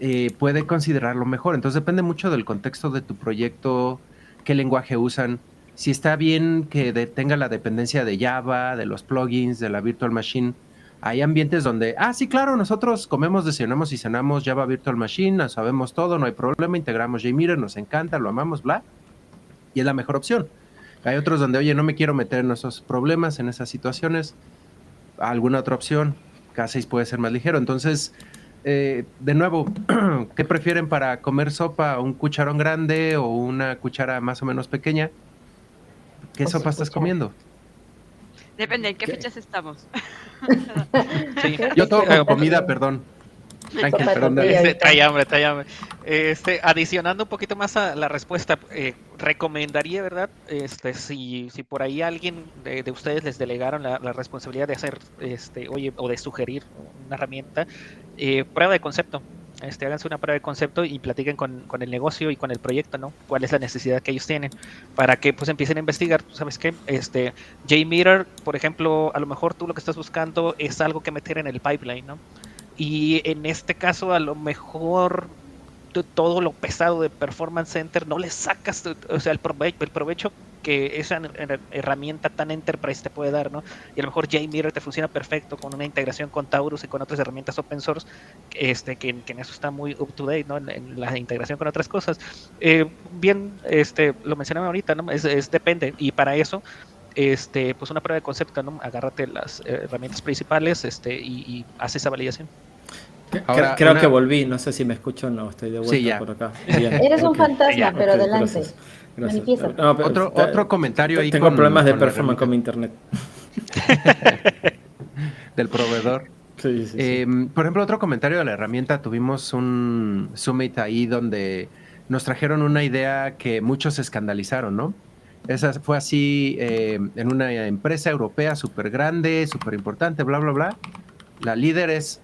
D: eh, puede considerarlo mejor. Entonces depende mucho del contexto de tu proyecto, qué lenguaje usan si está bien que tenga la dependencia de Java, de los plugins, de la Virtual Machine. Hay ambientes donde, ah, sí, claro, nosotros comemos, desayunamos y cenamos Java Virtual Machine, sabemos todo, no hay problema, integramos JMeter, nos encanta, lo amamos, bla. Y es la mejor opción. Hay otros donde, oye, no me quiero meter en esos problemas, en esas situaciones. Alguna otra opción, K6 puede ser más ligero. Entonces, eh, de nuevo, ¿qué prefieren para comer sopa? ¿Un cucharón grande o una cuchara más o menos pequeña? ¿Qué sopa estás comiendo?
A: Depende, ¿en qué, fechas estamos?
D: Yo tengo comida, perdón.
B: Ángel, perdón. Este, trae hambre, trae hambre. Este, adicionando un poquito más a la respuesta, eh, recomendaría, ¿verdad? Este, si, si por ahí alguien de, ustedes les delegaron la, responsabilidad de hacer, este, oye, o de sugerir una herramienta, eh, prueba de concepto este, háganse una prueba de concepto y platiquen con, con, el negocio y con el proyecto, ¿no? ¿Cuál es la necesidad que ellos tienen? Para que pues empiecen a investigar, ¿sabes qué? Este, JMeter, por ejemplo, a lo mejor tú lo que estás buscando es algo que meter en el pipeline, ¿no? Y en este caso, a lo mejor todo lo pesado de Performance Center no le sacas, o sea, el provecho, el provecho que esa herramienta tan enterprise te puede dar, ¿no? Y a lo mejor JMeter te funciona perfecto con una integración con Taurus y con otras herramientas open source, este, que, en eso está muy up to date, ¿no? En, la integración con otras cosas. Eh, bien, este, lo mencionaba ahorita, ¿no? Es, depende, y para eso, este, pues una prueba de concepto, ¿no? Agárrate las eh, herramientas principales, este, y, y hace esa validación.
E: creo que volví, no sé si me escucho o no, estoy de vuelta por acá.
C: Eres un fantasma, pero adelante
D: otro, otro comentario ahí.
E: Tengo problemas de performance con mi internet.
D: Del proveedor. Em, por ejemplo, otro comentario de la herramienta. Tuvimos un summit ahí donde nos trajeron una idea que muchos escandalizaron, ¿no? Esa fue así em, en una empresa europea súper grande, súper importante, bla, bla, bla. La líder es,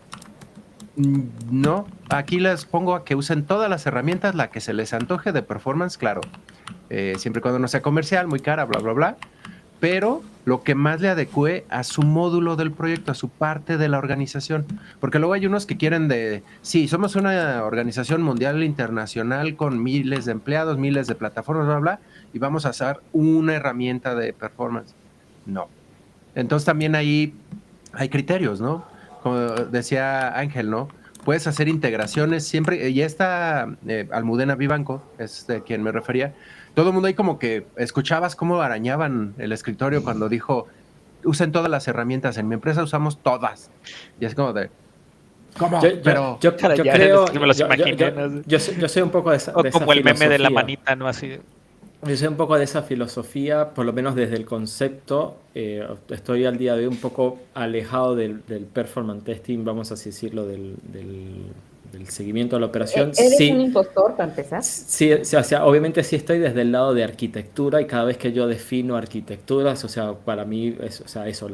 D: mm, no, aquí les pongo a que usen todas las herramientas, la que se les antoje de performance, claro. Eh, siempre y cuando no sea comercial, muy cara, bla, bla, bla. Pero lo que más le adecue a su módulo del proyecto, a su parte de la organización. Porque luego hay unos que quieren de, sí, somos una organización mundial internacional con miles de empleados, miles de plataformas, bla, bla, y vamos a hacer una herramienta de performance. No. Entonces también ahí hay criterios, ¿no? Como decía Ángel, ¿no? Puedes hacer integraciones siempre, y esta eh, Almudena Vivanco, es de quien me refería, todo el mundo ahí como que escuchabas cómo arañaban el escritorio cuando dijo, usen todas las herramientas, en mi empresa usamos todas. Y es como de...
E: ¿Cómo? Yo, Pero yo, creo... Yo, soy un poco de esa...
B: como el meme de la manita, ¿no? Así...
E: Yo soy un poco de esa filosofía, por lo menos desde el concepto. Eh, estoy al día de hoy un poco alejado del, performance testing, vamos a decirlo, del, del seguimiento de la operación.
C: ¿E-, ¿Eres un impostor para empezar?
E: Sí, o sea, obviamente sí estoy desde el lado de arquitectura y cada vez que yo defino arquitecturas, o sea, para mí, es, o sea, eso,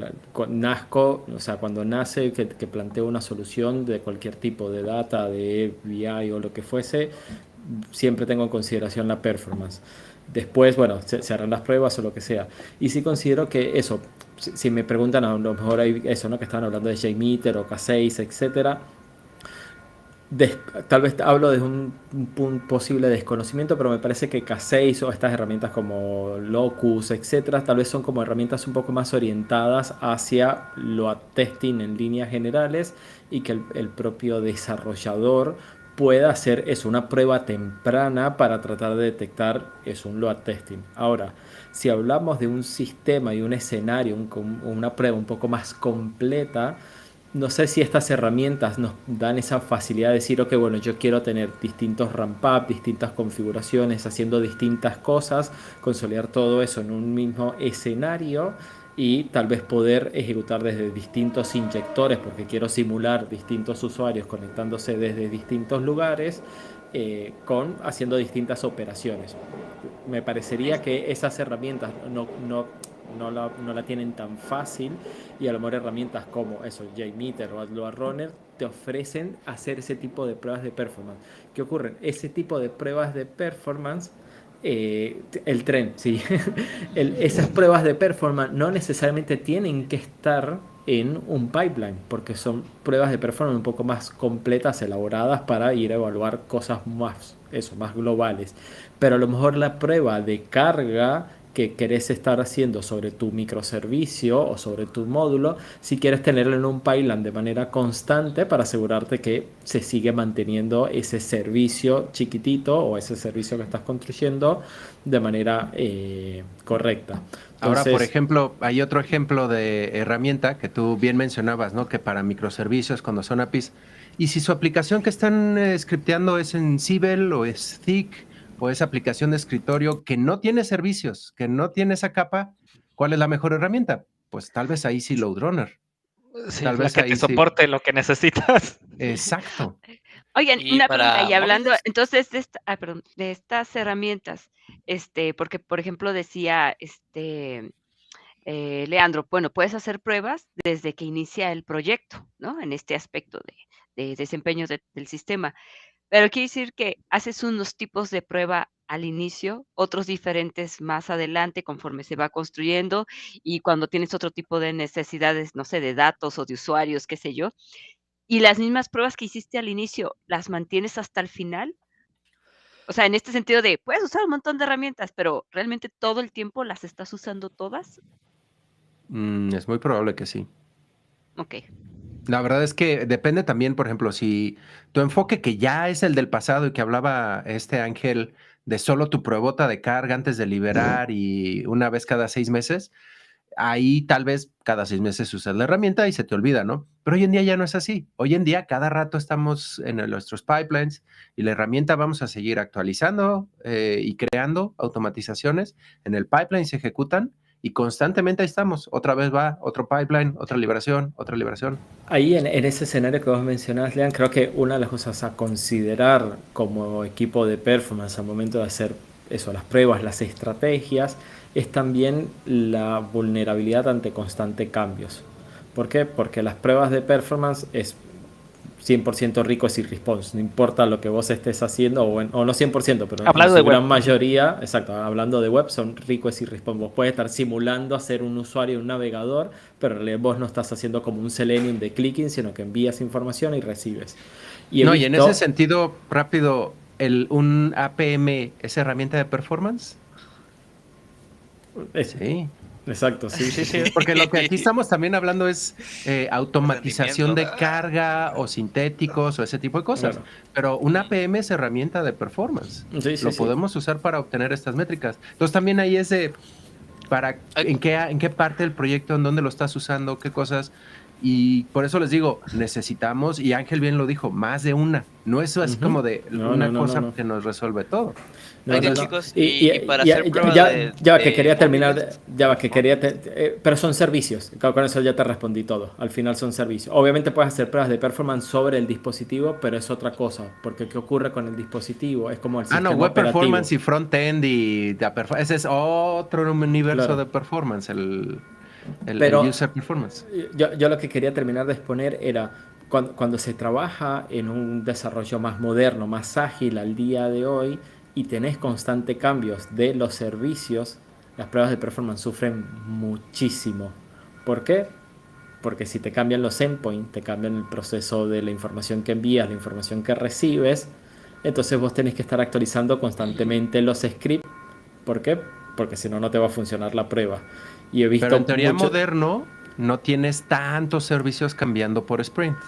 E: nazco, o sea, cuando nace, que, que planteo una solución de cualquier tipo de data, de BI o lo que fuese, siempre tengo en consideración la performance. Después, bueno, se, harán las pruebas o lo que sea. Y sí considero que eso, si, me preguntan a lo mejor hay eso, ¿no? Que estaban hablando de JMeter o K6, etcétera. Tal vez hablo de un, un, posible desconocimiento, pero me parece que K6 o estas herramientas como Locus, etcétera, tal vez son como herramientas un poco más orientadas hacia lo testing en líneas generales y que el, propio desarrollador pueda hacer es una prueba temprana para tratar de detectar es un load testing. Ahora, si hablamos de un sistema y un escenario, una prueba un poco más completa, no sé si estas herramientas nos dan esa facilidad de decir, ok, bueno, yo quiero tener distintos ramp up, distintas configuraciones, haciendo distintas cosas, consolidar todo eso en un mismo escenario y tal vez poder ejecutar desde distintos inyectores, porque quiero simular distintos usuarios conectándose desde distintos lugares, eh, con haciendo distintas operaciones. Me parecería que esas herramientas no, no, no, la, tienen tan fácil y a lo mejor herramientas como eso, JMeter o AdLoad Runner te ofrecen hacer ese tipo de pruebas de performance. ¿Qué ocurre? Ese tipo de pruebas de performance eh, el tren, sí. esas pruebas de performance no necesariamente tienen que estar en un pipeline, porque son pruebas de performance un poco más completas, elaboradas para ir a evaluar cosas más, eso, más globales. Pero a lo mejor la prueba de carga que querés estar haciendo sobre tu microservicio o sobre tu módulo, si quieres tenerlo en un pipeline de manera constante para asegurarte que se sigue manteniendo ese servicio chiquitito o ese servicio que estás construyendo de manera eh, correcta.
D: Ahora, por ejemplo, hay otro ejemplo de herramienta que tú bien mencionabas, ¿no? Que para microservicios, cuando son APIs, y si su aplicación que están eh, scripteando es en Cibel o es Thick, o esa aplicación de escritorio que no tiene servicios, que no tiene esa capa, ¿cuál es la mejor herramienta? Pues tal vez ahí sí Loadrunner.
B: tal vez que te soporte lo que necesitas.
D: Exacto.
A: Oigan, una pregunta, y hablando entonces de, esta, ah, de estas herramientas, este, porque por ejemplo decía este eh, Leandro, bueno, puedes hacer pruebas desde que inicia el proyecto, ¿no? En este aspecto de, desempeño del sistema. Pero quiere decir que haces unos tipos de prueba al inicio, otros diferentes más adelante conforme se va construyendo y cuando tienes otro tipo de necesidades, no sé, de datos o de usuarios, qué sé yo. Y las mismas pruebas que hiciste al inicio, ¿las mantienes hasta el final? O sea, en este sentido de, puedes usar un montón de herramientas, pero ¿realmente todo el tiempo las estás usando todas?
D: Mm, es muy probable que sí.
A: Ok.
D: La verdad es que depende también, por ejemplo, si tu enfoque que ya es el del pasado y que hablaba este ángel de solo tu pruebota de carga antes de liberar y una vez cada seis meses, ahí tal vez cada seis meses usas la herramienta y se te olvida, ¿no? Pero hoy en día ya no es así. Hoy en día cada rato estamos en nuestros pipelines y la herramienta vamos a seguir actualizando eh, y creando automatizaciones. En el pipeline se ejecutan y constantemente ahí estamos. Otra vez va otro pipeline, otra liberación, otra liberación.
E: Ahí en, ese escenario que vos mencionás, Lean, creo que una de las cosas a considerar como equipo de performance al momento de hacer eso, las pruebas, las estrategias, es también la vulnerabilidad ante constantes cambios. ¿Por qué? Porque las pruebas de performance es 100% rico y response. No importa lo que vos estés haciendo, o, no 100%, pero
B: hablando
E: la
B: gran
E: mayoría, exacto, hablando de web, son ricos y response. Vos puedes estar simulando a ser un usuario, un navegador, pero vos no estás haciendo como un Selenium de clicking, sino que envías información y recibes.
D: Y no, y en ese sentido, rápido, el, un APM es herramienta de performance.
E: Sí. Exacto, sí, sí, sí.
D: Porque lo que aquí estamos también hablando es eh, automatización de carga o sintéticos o ese tipo de cosas. Pero una APM es herramienta de performance. lo podemos usar para obtener estas métricas. Entonces también ahí es de para en qué, en qué parte del proyecto, en dónde lo estás usando, qué cosas. Y por eso les digo, necesitamos, y Ángel bien lo dijo, más de una. No es así como de una cosa que nos resuelve todo.
F: chicos, y, para hacer ya,
E: ya que quería terminar, ya va, que quería, eh, pero son servicios. Con eso ya te respondí todo. Al final son servicios. Obviamente puedes hacer pruebas de performance sobre el dispositivo, pero es otra cosa, porque qué ocurre con el dispositivo es como el sistema
D: Ah, no, web performance y front end y ese es otro universo de performance. El el, Pero user performance.
E: Yo, yo, lo que quería terminar de exponer era cuando, cuando, se trabaja en un desarrollo más moderno, más ágil al día de hoy y tenés constante cambios de los servicios, las pruebas de performance sufren muchísimo. ¿Por qué? Porque si te cambian los endpoints, te cambian el proceso de la información que envías, la información que recibes, entonces vos tenés que estar actualizando constantemente los scripts. ¿Por qué? Porque si no, no te va a funcionar la prueba. Y he visto
D: Pero en teoría moderno no tienes tantos servicios cambiando por sprint.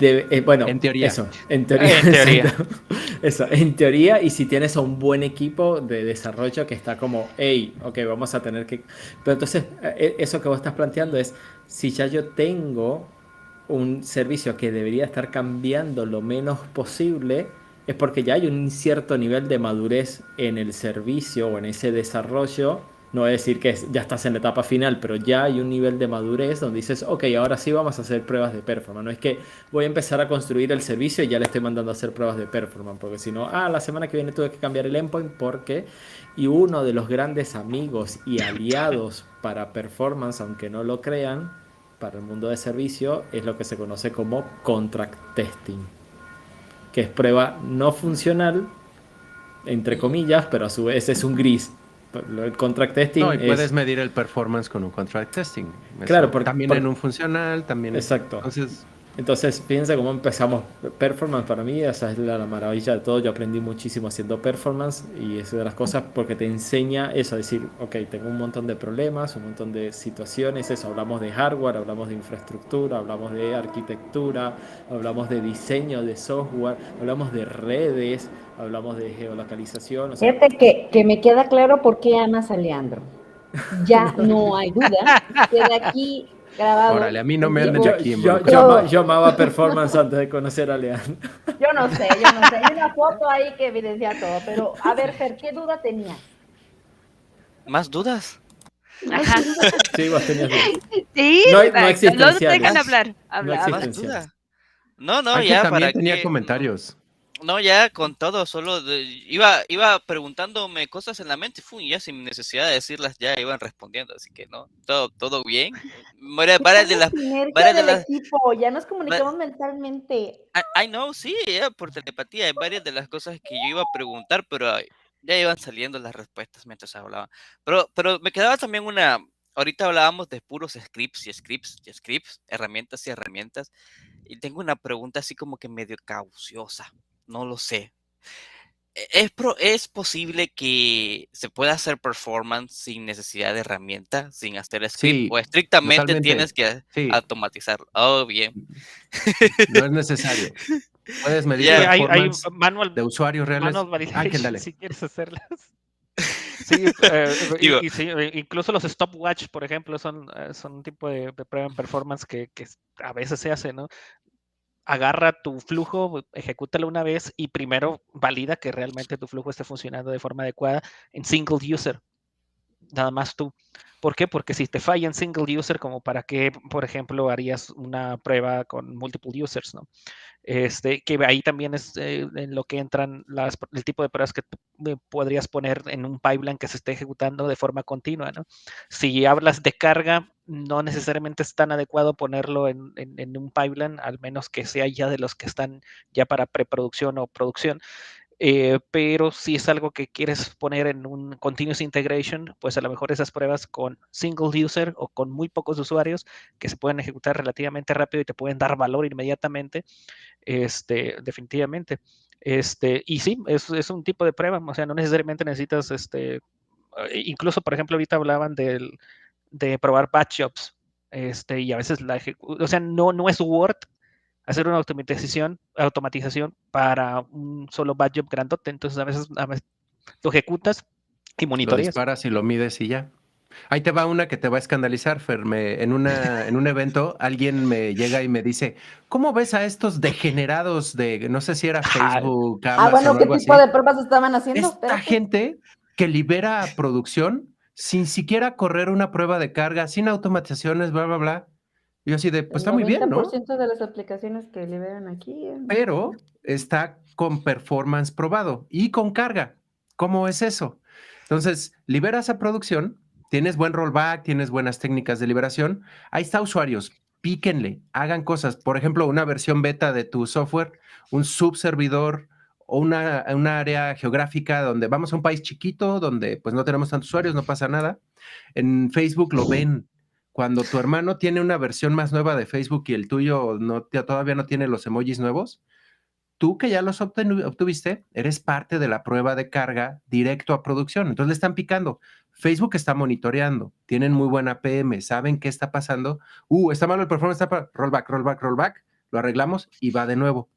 E: Eh, bueno, en teoría. Eso, en teoría. En teoría. eso, en teoría, y si tienes a un buen equipo de desarrollo que está como, hey, ok, vamos a tener que. Pero entonces, eh, eso que vos estás planteando es: si ya yo tengo un servicio que debería estar cambiando lo menos posible, es porque ya hay un cierto nivel de madurez en el servicio o en ese desarrollo no es decir que ya estás en la etapa final, pero ya hay un nivel de madurez donde dices, ok, ahora sí vamos a hacer pruebas de performance. No es que voy a empezar a construir el servicio y ya le estoy mandando a hacer pruebas de performance, porque si no, ah, la semana que viene tuve que cambiar el endpoint porque... Y uno de los grandes amigos y aliados para performance, aunque no lo crean, para el mundo de servicio, es lo que se conoce como contract testing, que es prueba no funcional, entre comillas, pero a su vez es un gris el contract testing. No,
D: y puedes medir el performance con un contract testing. claro, porque, también en un funcional, también.
E: Exacto. Entonces, entonces, fíjense cómo empezamos. Performance para mí, esa es la, maravilla de todo. Yo aprendí muchísimo haciendo performance y es de las cosas porque te enseña eso, a decir, ok, tengo un montón de problemas, un montón de situaciones, eso, hablamos de hardware, hablamos de infraestructura, hablamos de arquitectura, hablamos de diseño de software, hablamos de redes, hablamos de geolocalización.
C: Fíjate que, que me queda claro por qué amas a Leandro. Ya no hay duda. Queda aquí grabado.
D: Órale, a mí no me han hecho aquí.
E: Yo, yo, yo, amaba performance antes de conocer a Leandro.
C: Yo no sé, yo no sé. Hay una foto ahí que evidencia todo. Pero, a ver, Fer, ¿qué duda tenías?
F: ¿Más dudas?
E: Ajá. Sí, vos tenías dudas.
A: Sí,
E: no, no existenciales.
A: No hablar.
F: hablar. No, no, no ya
D: para tenía comentarios.
F: No, ya con todo, solo iba, iba preguntándome cosas en la mente y ya sin necesidad de decirlas ya iban respondiendo, así que no, todo, todo bien.
C: Varias, de las, varias de las, equipo, ya nos comunicamos mentalmente.
F: I, know, sí, por telepatía, hay varias de las cosas que yo iba a preguntar, pero ya iban saliendo las respuestas mientras hablaba. Pero, pero me quedaba también una, ahorita hablábamos de puros scripts y scripts y scripts, herramientas y herramientas, y tengo una pregunta así como que medio cauciosa no lo sé. E-, ¿Es, ¿Es posible que se pueda hacer performance sin necesidad de herramienta, sin hacer script? ¿O estrictamente tienes que automatizarlo? Oh, bien.
D: No es necesario. Puedes medir performance manual, de usuarios reales. Ángel, dale.
B: Si quieres hacerlas. Sí, eh, eh, incluso los stopwatch, por ejemplo, son, eh, son un tipo de, prueba en performance que, que, a veces se hace, ¿no? Agarra tu flujo, ejecútalo una vez y primero valida que realmente tu flujo esté funcionando de forma adecuada en single user. Nada más tú. ¿Por qué? Porque si te falla en single user, como para qué, por ejemplo, harías una prueba con multiple users, ¿no? Este, que ahí también es eh, en lo que entran las, el tipo de pruebas que podrías poner en un pipeline que se esté ejecutando de forma continua, ¿no? Si hablas de carga, no necesariamente es tan adecuado ponerlo en, en un pipeline, al menos que sea ya de los que están ya para preproducción o producción. Eh, pero si es algo que quieres poner en un continuous integration, pues a lo mejor esas pruebas con single user o con muy pocos usuarios que se pueden ejecutar relativamente rápido y te pueden dar valor inmediatamente, este, definitivamente. Este, y sí, es, es un tipo de prueba, o sea, no necesariamente necesitas, este, eh, incluso, por ejemplo, ahorita hablaban del, de probar batch jobs, este, y a veces la o sea, no, no es Word hacer una automatización, automatización para un solo batch job grandote. Entonces a veces, a veces lo ejecutas y monitoreas.
D: Lo disparas y lo mides y ya. Ahí te va una que te va a escandalizar, Fer. en, una, en un evento alguien me llega y me dice, ¿cómo ves a estos degenerados de, no sé si era Facebook,
C: Ah, bueno, ¿qué tipo de pruebas estaban haciendo?
D: Esta gente que libera producción sin siquiera correr una prueba de carga, sin automatizaciones, bla, bla, bla. Yo así de, pues está muy bien, ¿no?
C: El de las aplicaciones que liberan aquí.
D: Pero está con performance probado y con carga. ¿Cómo es eso? Entonces, liberas a producción, tienes buen rollback, tienes buenas técnicas de liberación. Ahí está, usuarios, píquenle, hagan cosas. Por ejemplo, una versión beta de tu software, un subservidor o una, una área geográfica donde vamos a un país chiquito, donde pues no tenemos tantos usuarios, no pasa nada. En Facebook lo ven. Cuando tu hermano tiene una versión más nueva de Facebook y el tuyo no, todavía no tiene los emojis nuevos, tú que ya los obtuviste, eres parte de la prueba de carga directo a producción. Entonces le están picando. Facebook está monitoreando, tienen muy buena PM, saben qué está pasando. Uh, está malo el performance, está rollback, rollback, rollback, lo arreglamos y va de nuevo.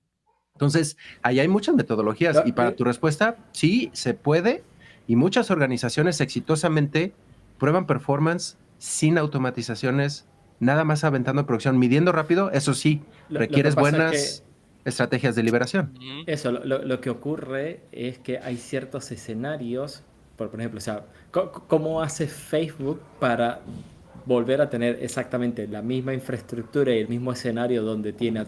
D: Entonces, ahí hay muchas metodologías y para tu respuesta, sí, se puede y muchas organizaciones exitosamente prueban performance sin automatizaciones, nada más aventando producción, midiendo rápido, eso sí, requieres buenas estrategias de liberación.
E: Eso, lo, que ocurre es que hay ciertos escenarios, por, ejemplo, o sea, ¿cómo hace Facebook para volver a tener exactamente la misma infraestructura y el mismo escenario donde tiene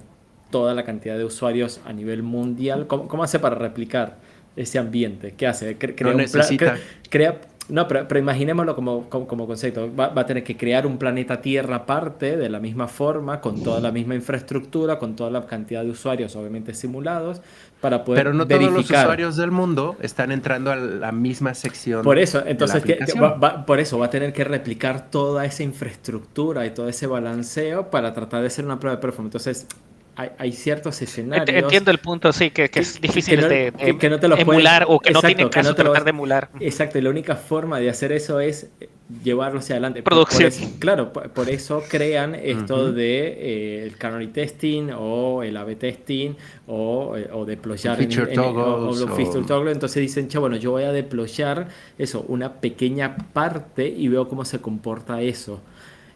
E: toda la cantidad de usuarios a nivel mundial? ¿Cómo, hace para replicar ese ambiente? ¿Qué hace?
D: Crea, necesita.
E: crea no, pero, imaginémoslo como, como, concepto. Va, a tener que crear un planeta Tierra aparte, de la misma forma, con toda la misma infraestructura, con toda la cantidad de usuarios, obviamente simulados, para poder
D: Pero no todos los usuarios del mundo están entrando a la misma sección.
E: Por eso, entonces, por eso va a tener que replicar toda esa infraestructura y todo ese balanceo para tratar de hacer una prueba de performance. Entonces, hay, ciertos escenarios.
B: Entiendo el punto, sí, que, es difícil de, emular o que no tiene caso tratar de emular.
E: Exacto, y la única forma de hacer eso es llevarlo hacia adelante.
B: Producción.
E: claro, por, eso crean esto de eh, el canary testing o el A-B testing o, eh, o deployar
D: en, en, o,
E: toggle. Entonces dicen, che, bueno, yo voy a deployar eso, una pequeña parte y veo cómo se comporta eso.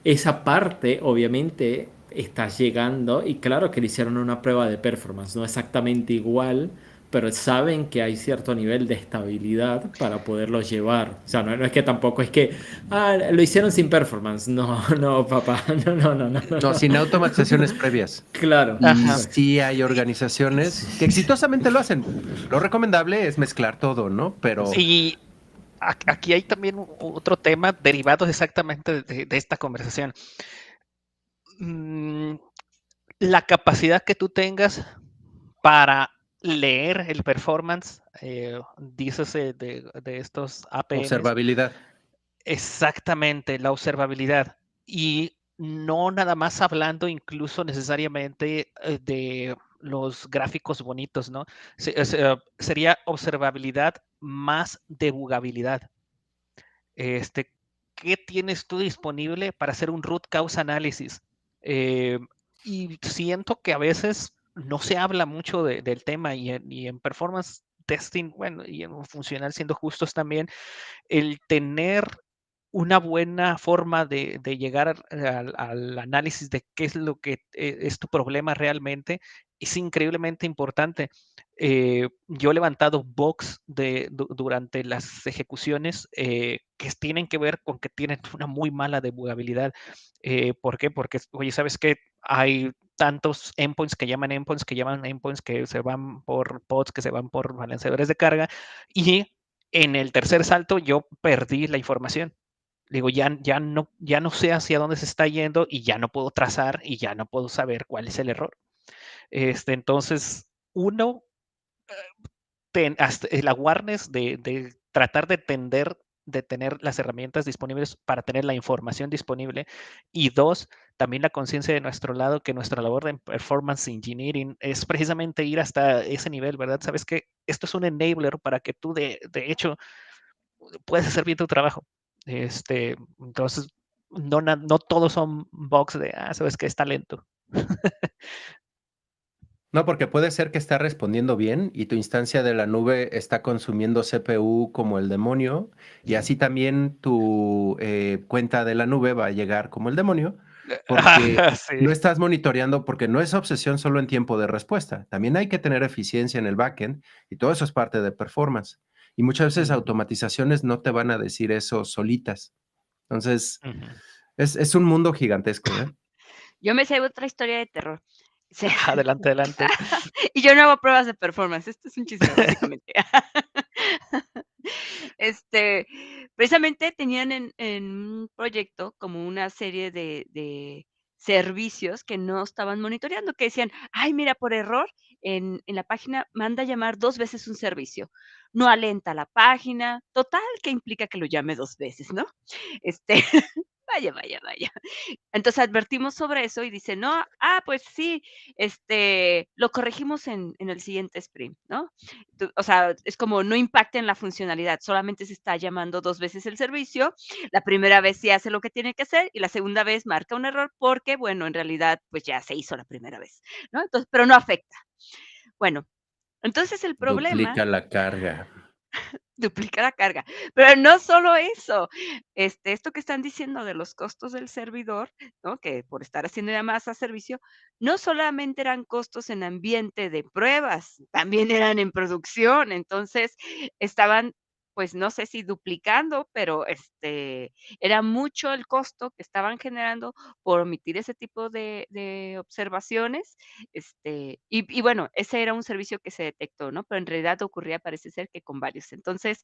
E: Esa parte, obviamente, está llegando y claro que le hicieron una prueba de performance, no exactamente igual, pero saben que hay cierto nivel de estabilidad para poderlo llevar. O sea, no, es que tampoco es que, ah, lo hicieron sin performance. No, no, papá, no, no, no. No,
D: no sin automatizaciones previas.
E: Claro.
D: Y sí hay organizaciones que exitosamente lo hacen. Lo recomendable es mezclar todo, ¿no? Pero...
B: Y aquí hay también otro tema derivado exactamente de esta conversación. Mm, la capacidad que tú tengas para leer el performance, eh, dices de, de, estos APIs.
D: Observabilidad.
B: Exactamente, la observabilidad. Y no nada más hablando incluso necesariamente eh, de los gráficos bonitos, ¿no? Eh, sería observabilidad más debugabilidad. Este, ¿Qué tienes tú disponible para hacer un root cause analysis? Eh, y siento que a veces no se habla mucho del tema y en, performance testing, bueno, y en funcional siendo justos también, el tener una buena forma de, llegar al, análisis de qué es lo que eh, es tu problema realmente es increíblemente importante. Eh, yo he levantado box de, durante las ejecuciones eh, que tienen que ver con que tienen una muy mala debugabilidad. Eh, ¿Por qué? Porque, oye, ¿sabes qué? Hay tantos endpoints que llaman endpoints, que llaman endpoints que se van por pods, que se van por balanceadores de carga. Y en el tercer salto yo perdí la información. Digo, ya, ya, no, ya no sé hacia dónde se está yendo y ya no puedo trazar y ya no puedo saber cuál es el error. Este, entonces, uno, el awareness de, de, tratar de tender, de tener las herramientas disponibles para tener la información disponible. Y dos, también la conciencia de nuestro lado que nuestra labor de performance engineering es precisamente ir hasta ese nivel, ¿verdad? Sabes que esto es un enabler para que tú, de, de hecho, puedas hacer bien tu trabajo. Este, entonces, no, no todos son bugs de, ah, sabes que es talento.
D: No, porque puede ser que está respondiendo bien y tu instancia de la nube está consumiendo CPU como el demonio y así también tu eh, cuenta de la nube va a llegar como el demonio porque no estás monitoreando, porque no es obsesión solo en tiempo de respuesta. También hay que tener eficiencia en el backend y todo eso es parte de performance. Y muchas veces automatizaciones no te van a decir eso solitas. Entonces, es, es, un mundo gigantesco. ¿eh?
A: Yo me sé otra historia de terror.
B: Adelante, adelante.
A: y yo no hago pruebas de performance. Esto es un chiste, básicamente. este, precisamente tenían en, un proyecto como una serie de, servicios que no estaban monitoreando, que decían, ay, mira, por error, en, en, la página manda llamar dos veces un servicio. No alenta la página, total, que implica que lo llame dos veces, ¿no? Este, vaya, vaya, vaya. Entonces advertimos sobre eso y dice, no, ah, pues sí, este, lo corregimos en, en el siguiente sprint, ¿no? O sea, es como no impacta en la funcionalidad, solamente se está llamando dos veces el servicio, la primera vez sí hace lo que tiene que hacer y la segunda vez marca un error porque, bueno, en realidad, pues ya se hizo la primera vez, ¿no? Entonces, pero no afecta. Bueno, entonces el problema...
D: Duplica la carga
A: duplica la carga. Pero no solo eso, este, esto que están diciendo de los costos del servidor, ¿no? que por estar haciendo llamadas a servicio, no solamente eran costos en ambiente de pruebas, también eran en producción. Entonces, estaban pues no sé si duplicando, pero este, era mucho el costo que estaban generando por omitir ese tipo de, observaciones. Este, y, bueno, ese era un servicio que se detectó, ¿no? Pero en realidad ocurría, parece ser que con varios. Entonces,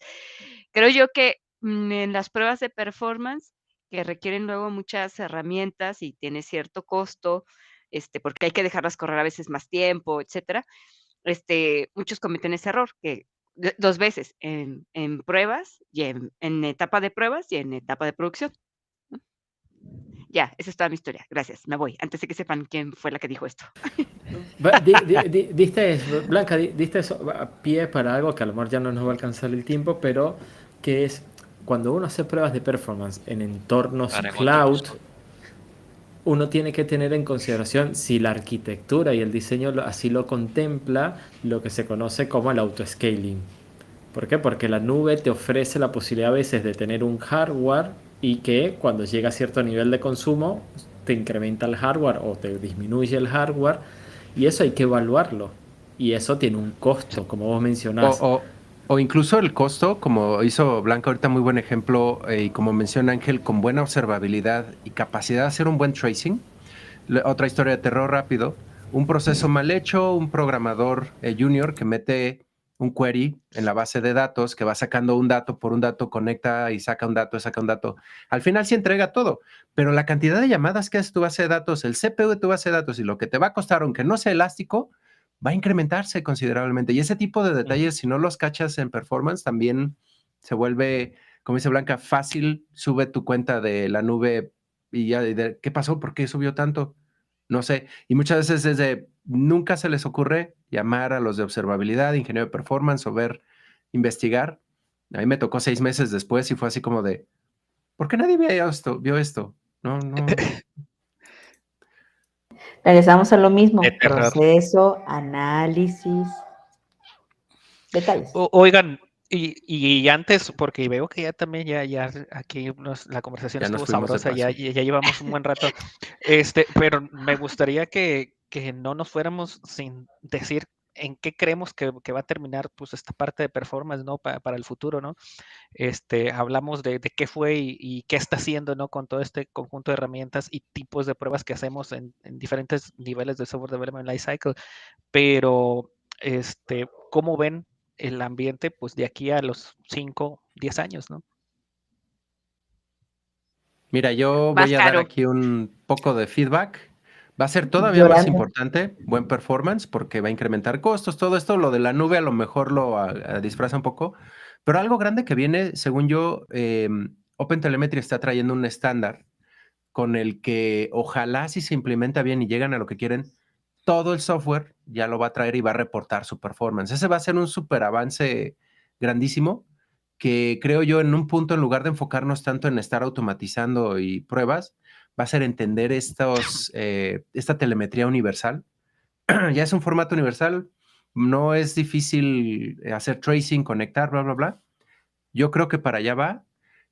A: creo yo que mm, en las pruebas de performance, que requieren luego muchas herramientas y tiene cierto costo, este, porque hay que dejarlas correr a veces más tiempo, etcétera. Este, muchos cometen ese error, que dos veces, en, pruebas y en, etapa de pruebas y en etapa de producción. Ya, esa es toda mi historia. Gracias, me voy. Antes de que sepan quién fue la que dijo esto.
E: diste, Blanca, diste eso a pie para algo que a lo mejor ya no nos va a alcanzar el tiempo, pero que es cuando uno hace pruebas de performance en entornos cloud, uno tiene que tener en consideración si la arquitectura y el diseño así lo contempla, lo que se conoce como el autoscaling. ¿Por qué? Porque la nube te ofrece la posibilidad a veces de tener un hardware y que cuando llega a cierto nivel de consumo te incrementa el hardware o te disminuye el hardware y eso hay que evaluarlo. Y eso tiene un costo, como vos mencionás.
D: Incluso el costo, como hizo Blanca ahorita, muy buen ejemplo, eh, y como menciona Ángel, con buena observabilidad y capacidad de hacer un buen tracing. otra historia de terror rápido. Un proceso mal hecho, un programador eh, junior que mete un query en la base de datos, que va sacando un dato por un dato, conecta y saca un dato, saca un dato. Al final sí entrega todo, pero la cantidad de llamadas que hace tu base de datos, el CPU de tu base de datos y lo que te va a costar, aunque no sea elástico, va a incrementarse considerablemente. Y ese tipo de detalles, si no los cachas en performance, también se vuelve, como dice Blanca, fácil, sube tu cuenta de la nube y ya, ¿qué pasó? ¿Por qué subió tanto? No sé. Y muchas veces desde, nunca se les ocurre llamar a los de observabilidad, ingeniero de performance o ver, investigar. A mí me tocó seis meses después y fue así como de, ¿por qué nadie vio esto? Vio esto? No, no,
C: Regresamos a lo mismo, proceso, análisis, detalles.
B: oigan, y, antes, porque veo que ya también, ya, ya aquí la conversación estuvo sabrosa, ya, ya, llevamos un buen rato, este, pero me gustaría que, que no nos fuéramos sin decir en qué creemos que, va a terminar pues esta parte de performance, ¿no? para el futuro, ¿no? Este, hablamos de, qué fue y, qué está haciendo, ¿no? Con todo este conjunto de herramientas y tipos de pruebas que hacemos en, diferentes niveles de software development lifecycle, pero, este, ¿cómo ven el ambiente, pues, de aquí a los 5, 10 años, ¿no?
D: Mira, yo voy a dar aquí un poco de feedback Va a ser todavía más importante, buen performance, porque va a incrementar costos, todo esto, lo de la nube a lo mejor lo disfraza un poco, pero algo grande que viene, según yo, eh, OpenTelemetry está trayendo un estándar con el que ojalá si se implementa bien y llegan a lo que quieren, todo el software ya lo va a traer y va a reportar su performance. Ese va a ser un súper avance grandísimo que creo yo en un punto, en lugar de enfocarnos tanto en estar automatizando y pruebas, va a ser entender estos, eh, esta telemetría universal ya es un formato universal, no es difícil hacer tracing, conectar, bla, bla, bla. Yo creo que para allá va.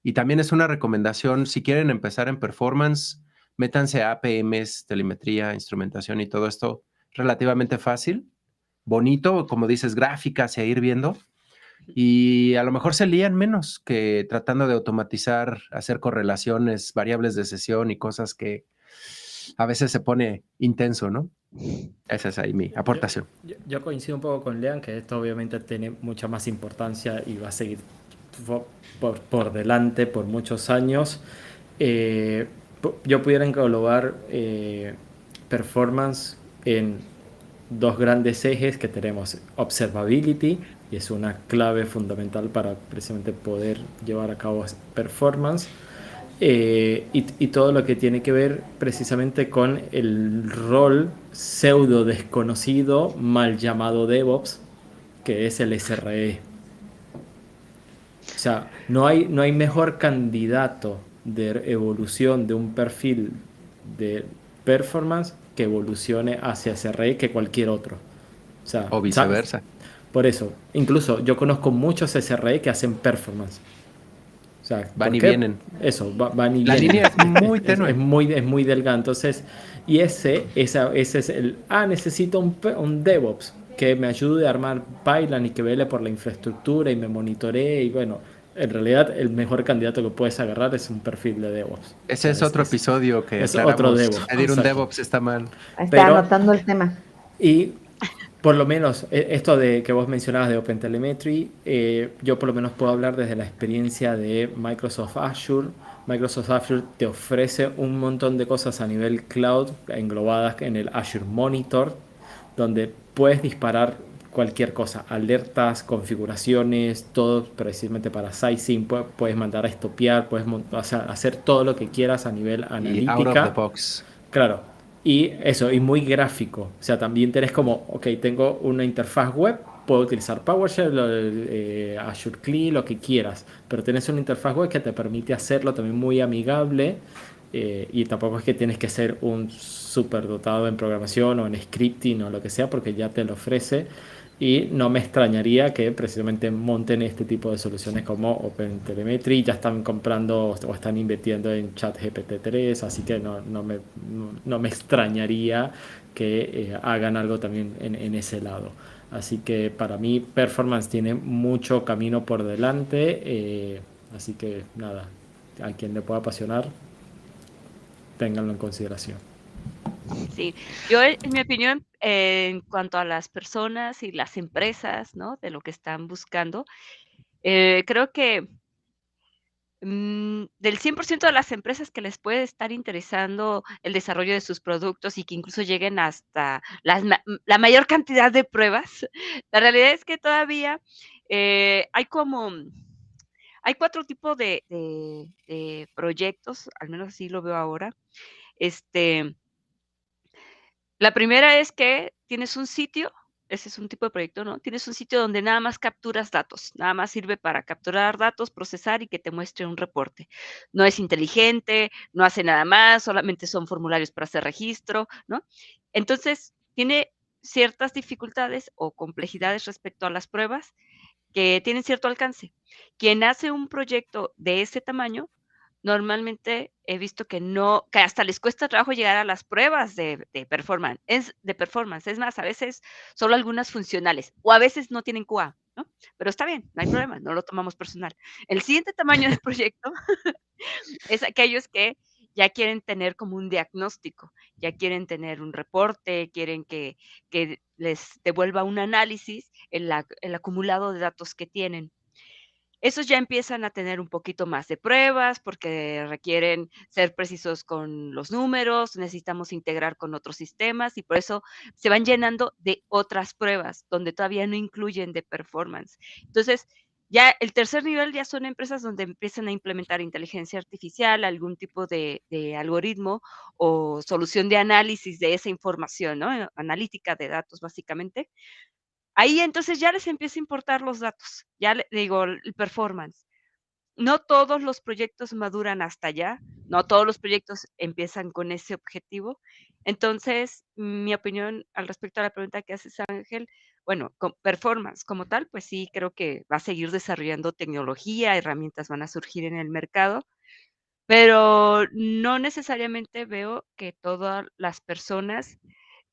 D: Y también es una recomendación, si quieren empezar en performance, métanse a APMs, telemetría, instrumentación y todo esto relativamente fácil, bonito, como dices, gráficas y a ir viendo. Y a lo mejor se lían menos que tratando de automatizar, hacer correlaciones, variables de sesión y cosas que a veces se pone intenso, ¿no? Esa es ahí mi aportación.
E: Yo, coincido un poco con Lean que esto obviamente tiene mucha más importancia y va a seguir por, delante por muchos años. Eh, yo pudiera englobar eh, performance en dos grandes ejes que tenemos observability y es una clave fundamental para precisamente poder llevar a cabo performance eh, y, todo lo que tiene que ver precisamente con el rol pseudo desconocido mal llamado DevOps que es el SRE o sea no hay, no hay mejor candidato de evolución de un perfil de performance que evolucione hacia SRE que cualquier otro. O, sea,
D: o viceversa.
E: Por eso, incluso yo conozco muchos SRE que hacen performance.
D: O sea, van y vienen.
E: Eso, van y
D: La línea es muy tenue.
E: Es, muy, es muy delgada. Entonces, y ese, esa, ese es el, ah, necesito un, un DevOps que me ayude a armar pipeline y que vele por la infraestructura y me monitoree y bueno, en realidad el mejor candidato que puedes agarrar es un perfil de DevOps.
D: Ese es otro episodio que
E: es otro DevOps.
D: Pedir un DevOps está mal.
C: Está anotando el tema.
E: Y por lo menos e, esto de que vos mencionabas de OpenTelemetry, eh, yo por lo menos puedo hablar desde la experiencia de Microsoft Azure. Microsoft Azure te ofrece un montón de cosas a nivel cloud englobadas en el Azure Monitor, donde puedes disparar cualquier cosa, alertas, configuraciones, todo precisamente para sizing, puedes mandar a estopiar, puedes hacer todo lo que quieras a nivel analítica. Claro, y eso, y muy gráfico. O sea, también tenés como, ok, tengo una interfaz web, puedo utilizar PowerShell, eh, Azure CLI, lo que quieras, pero tenés una interfaz web que te permite hacerlo también muy amigable. Eh, y tampoco es que tienes que ser un super dotado en programación o en scripting o lo que sea, porque ya te lo ofrece y no me extrañaría que precisamente monten este tipo de soluciones como OpenTelemetry, ya están comprando o están invirtiendo en ChatGPT 3, así que no, no, me, no me extrañaría que eh, hagan algo también en, en, ese lado. Así que para mí performance tiene mucho camino por delante, eh, así que nada, a quien le pueda apasionar, ténganlo en consideración.
A: Sí, yo en mi opinión, en cuanto a las personas y las empresas, ¿no? De lo que están buscando, eh, creo que mm, del 100% de las empresas que les puede estar interesando el desarrollo de sus productos y que incluso lleguen hasta la mayor cantidad de pruebas, la realidad es que todavía eh, hay como, hay cuatro tipos de, de proyectos, al menos así lo veo ahora. Este, la primera es que tienes un sitio, ese es un tipo de proyecto, ¿no? Tienes un sitio donde nada más capturas datos, nada más sirve para capturar datos, procesar y que te muestre un reporte. No es inteligente, no hace nada más, solamente son formularios para hacer registro, ¿no? Entonces, tiene ciertas dificultades o complejidades respecto a las pruebas que tienen cierto alcance. Quien hace un proyecto de ese tamaño normalmente he visto que no, que hasta les cuesta trabajo llegar a las pruebas de, performance. Es, de performance. Es más, a veces solo algunas funcionales o a veces no tienen QA, ¿no? Pero está bien, no hay problema, no lo tomamos personal. El siguiente tamaño del proyecto es aquellos que ya quieren tener como un diagnóstico, ya quieren tener un reporte, quieren que, que les devuelva un análisis el, el acumulado de datos que tienen esos ya empiezan a tener un poquito más de pruebas porque requieren ser precisos con los números, necesitamos integrar con otros sistemas y por eso se van llenando de otras pruebas donde todavía no incluyen de performance. Entonces, ya el tercer nivel ya son empresas donde empiezan a implementar inteligencia artificial, algún tipo de, algoritmo o solución de análisis de esa información, ¿no? Analítica de datos, básicamente, Ahí entonces ya les empieza a importar los datos, ya digo, el performance. No todos los proyectos maduran hasta allá, no todos los proyectos empiezan con ese objetivo. Entonces, mi opinión al respecto a la pregunta que haces, Ángel, bueno, con performance como tal, pues sí, creo que va a seguir desarrollando tecnología, herramientas van a surgir en el mercado, pero no necesariamente veo que todas las personas,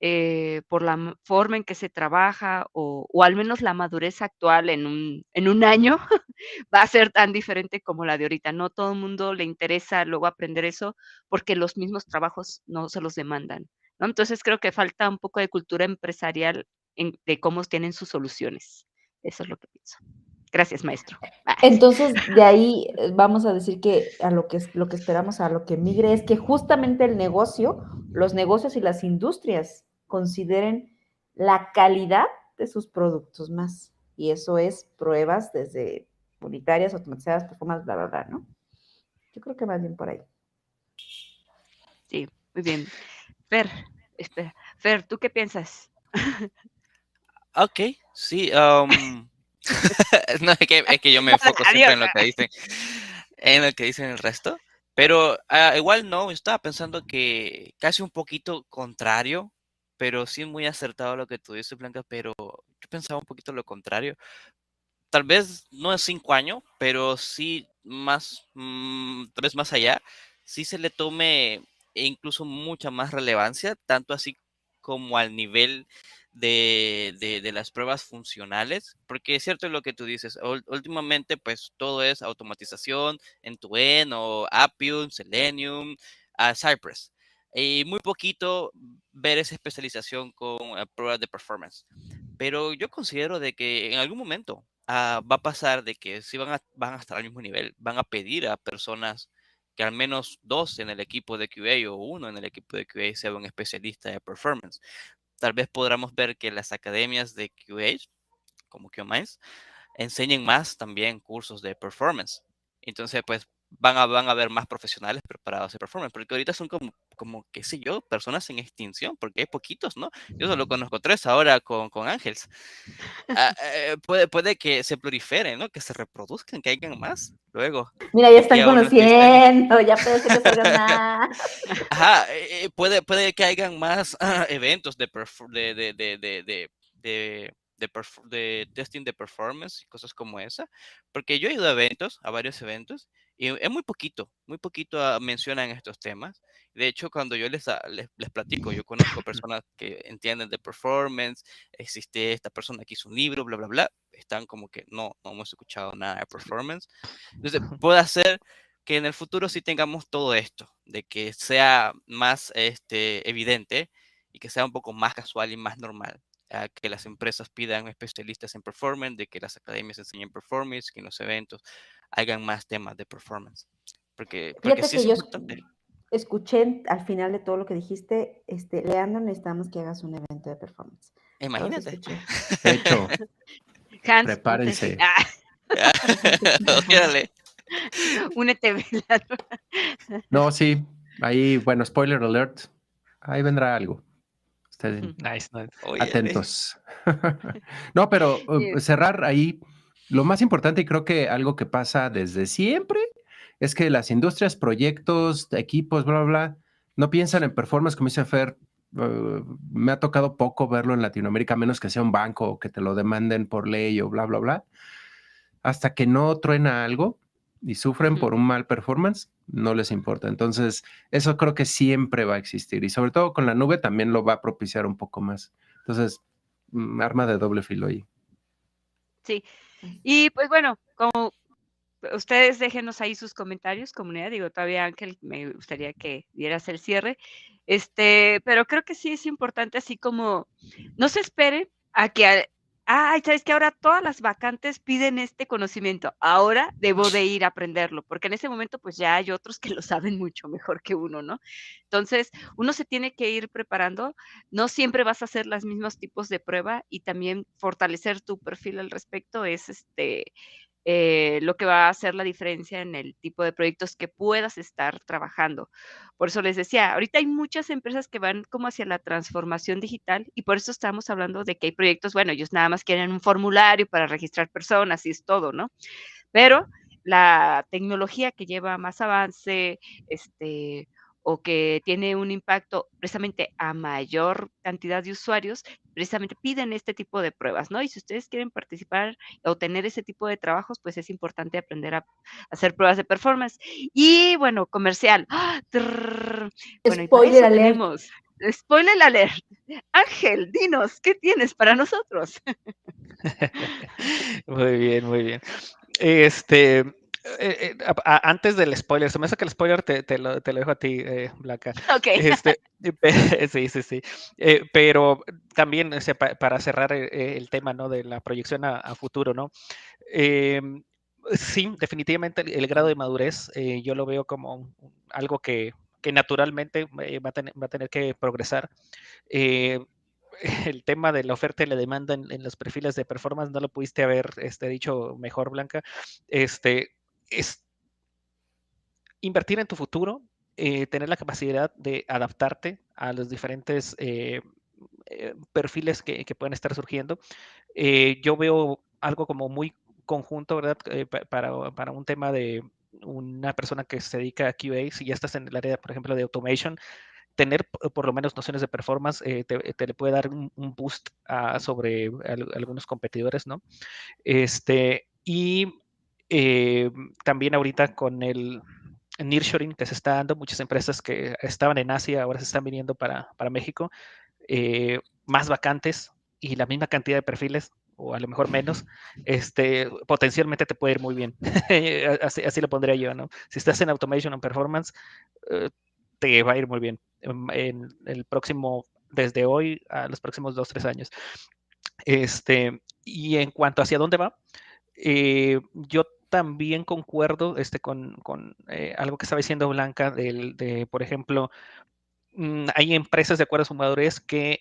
A: eh, por la forma en que se trabaja o, al menos la madurez actual en un, en un año, va a ser tan diferente como la de ahorita. No todo el mundo le interesa luego aprender eso porque los mismos trabajos no se los demandan. Entonces creo que falta un poco de cultura empresarial de cómo tienen sus soluciones. Eso es lo que pienso. Gracias, maestro.
C: Entonces, de ahí eh, vamos a decir que a lo que lo que esperamos a lo que migre es que justamente el negocio, los negocios y las industrias consideren la calidad de sus productos más. Y eso es pruebas desde unitarias, automatizadas, performance, bla, bla, bla, ¿no? Yo creo que más bien por ahí.
A: Sí, muy bien. Fer, espera. Fer, ¿tú qué piensas?
F: Ok, sí. Um, no, es que, es que, yo me enfoco siempre en lo que dicen, en lo que dicen el resto. Pero uh, igual no, estaba pensando que casi un poquito contrario, pero sí muy acertado lo que tú dices, Blanca, pero yo pensaba un poquito lo contrario. Tal vez no es cinco años, pero sí más, mmm, tal vez más allá, sí se le tome incluso mucha más relevancia, tanto así como al nivel de, de, las pruebas funcionales, porque es cierto lo que tú dices, últimamente pues todo es automatización en Tuen o Appium, Selenium, uh, Cypress, y muy poquito ver esa especialización con eh, pruebas de performance. Pero yo considero de que en algún momento ah, va a pasar de que si van a, van a estar al mismo nivel, van a pedir a personas que al menos dos en el equipo de QA o uno en el equipo de QA sea un especialista de performance tal vez podamos ver que las academias de QA, como QMINds, enseñen más también cursos de performance. Entonces, pues van a, van a haber más profesionales preparados de performance, porque ahorita son como, como, qué sé yo, personas en extinción, porque hay poquitos, ¿no? Yo solo conozco tres ahora con, con Ángels. Ah, eh, puede, puede que se proliferen, ¿no? Que se reproduzcan, que hayan más luego.
C: Mira, ya están conociendo, ya puede ser que salgan más.
F: Ajá, eh, puede, puede que hayan más ah, eventos de, de, de, de, de de, testing de performance y cosas como esa, porque yo he ido a eventos, a varios eventos, y es muy poquito, muy poquito ah, mencionan estos temas. De hecho, cuando yo les, ah, les, les, platico, yo conozco personas que entienden de performance, existe esta persona que hizo un libro, bla, bla, bla, están como que no, no hemos escuchado nada de performance. Entonces, puede ser que en el futuro sí tengamos todo esto, de que sea más este, evidente y que sea un poco más casual y más normal que las empresas pidan especialistas en performance, de que las academias enseñen performance, que en los eventos hagan más temas de performance. Porque, porque sí es importante.
C: Escuché al final de todo lo que dijiste, este, Leandro, necesitamos que hagas un evento de performance.
F: Imagínate.
D: De hecho, prepárense. Ah.
A: Únete,
D: No, sí, ahí, bueno, spoiler alert, ahí vendrá algo.
B: Nice,
D: atentos. no, pero uh, cerrar ahí, lo más importante y creo que algo que pasa desde siempre es que las industrias, proyectos, equipos, bla, bla, bla, no piensan en performance, como dice Fer. Uh, me ha tocado poco verlo en Latinoamérica, menos que sea un banco o que te lo demanden por ley o bla, bla, bla. Hasta que no truena algo, y sufren por un mal performance, no les importa. Entonces, eso creo que siempre va a existir y sobre todo con la nube también lo va a propiciar un poco más. Entonces, mm, arma de doble filo ahí.
A: Sí, y pues bueno, como ustedes déjenos ahí sus comentarios, comunidad, digo, todavía Ángel, me gustaría que dieras el cierre, este, pero creo que sí es importante así como, no se espere a que ay, sabes que ahora todas las vacantes piden este conocimiento, ahora debo de ir a aprenderlo, porque en ese momento pues ya hay otros que lo saben mucho mejor que uno, ¿no? Entonces, uno se tiene que ir preparando, no siempre vas a hacer los mismos tipos de prueba y también fortalecer tu perfil al respecto es este eh, lo que va a hacer la diferencia en el tipo de proyectos que puedas estar trabajando. Por eso les decía, ahorita hay muchas empresas que van como hacia la transformación digital y por eso estamos hablando de que hay proyectos, bueno, ellos nada más quieren un formulario para registrar personas y es todo, ¿no? Pero la tecnología que lleva más avance, este, o que tiene un impacto precisamente a mayor cantidad de usuarios, precisamente piden este tipo de pruebas, ¿no? Y si ustedes quieren participar o tener ese tipo de trabajos, pues es importante aprender a hacer pruebas de performance. Y bueno, comercial. ¡Ah! Bueno, Spoiler alert. Spoiler alert. Ángel, dinos, ¿qué tienes para nosotros?
B: muy bien, muy bien. Este, eh, eh, antes del spoiler, se me hace que el spoiler te, lo, dejo a ti, eh, Blanca.
A: Ok.
B: Este, sí, sí, sí. pero también para cerrar el tema ¿no? de la proyección a, futuro, ¿no? Em, sí, definitivamente el, grado de madurez yo lo veo como algo que, naturalmente va a, tener, va, a tener, que progresar el tema de la oferta y la demanda en, los perfiles de performance no lo pudiste haber este, dicho mejor, Blanca. Este, es invertir en tu futuro, eh, tener la capacidad de adaptarte a los diferentes eh, eh, perfiles que, pueden estar surgiendo. yo veo algo como muy conjunto, ¿verdad? Para, un tema de una persona que se dedica a QA, si ya estás en el área, por ejemplo, de automation, tener por lo menos nociones de performance te, le puede dar un, boost sobre algunos competidores, ¿no? Este, y eh, también ahorita con el nearshoring que se está dando, muchas empresas que estaban en Asia ahora se están viniendo para, para México, eh, más vacantes y la misma cantidad de perfiles o a lo mejor menos, este, potencialmente te puede ir muy bien. así, lo pondría yo, ¿no? Si estás en automation o performance, eh, te va a ir muy bien en, el próximo, desde hoy a los próximos dos, tres años. Este, y en cuanto hacia dónde va, yo también concuerdo este, con, eh, algo que estaba diciendo Blanca, de, por ejemplo, mm, hay empresas de acuerdo a su madurez que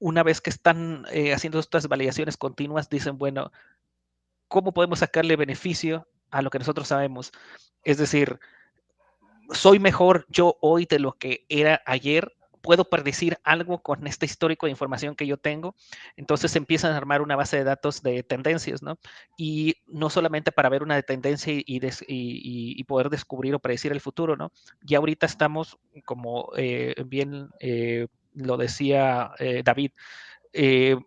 B: una vez que están eh, haciendo estas validaciones continuas, dicen, bueno, ¿cómo podemos sacarle beneficio a lo que nosotros sabemos? Es decir, soy mejor yo hoy de lo que era ayer puedo predecir algo con este histórico de información que yo tengo. Entonces empiezan a armar una base de datos de tendencias, ¿no? Y no solamente para ver una tendencia y, poder descubrir o predecir el futuro, ¿no? Ya ahorita estamos, como eh, bien eh, lo decía eh, David,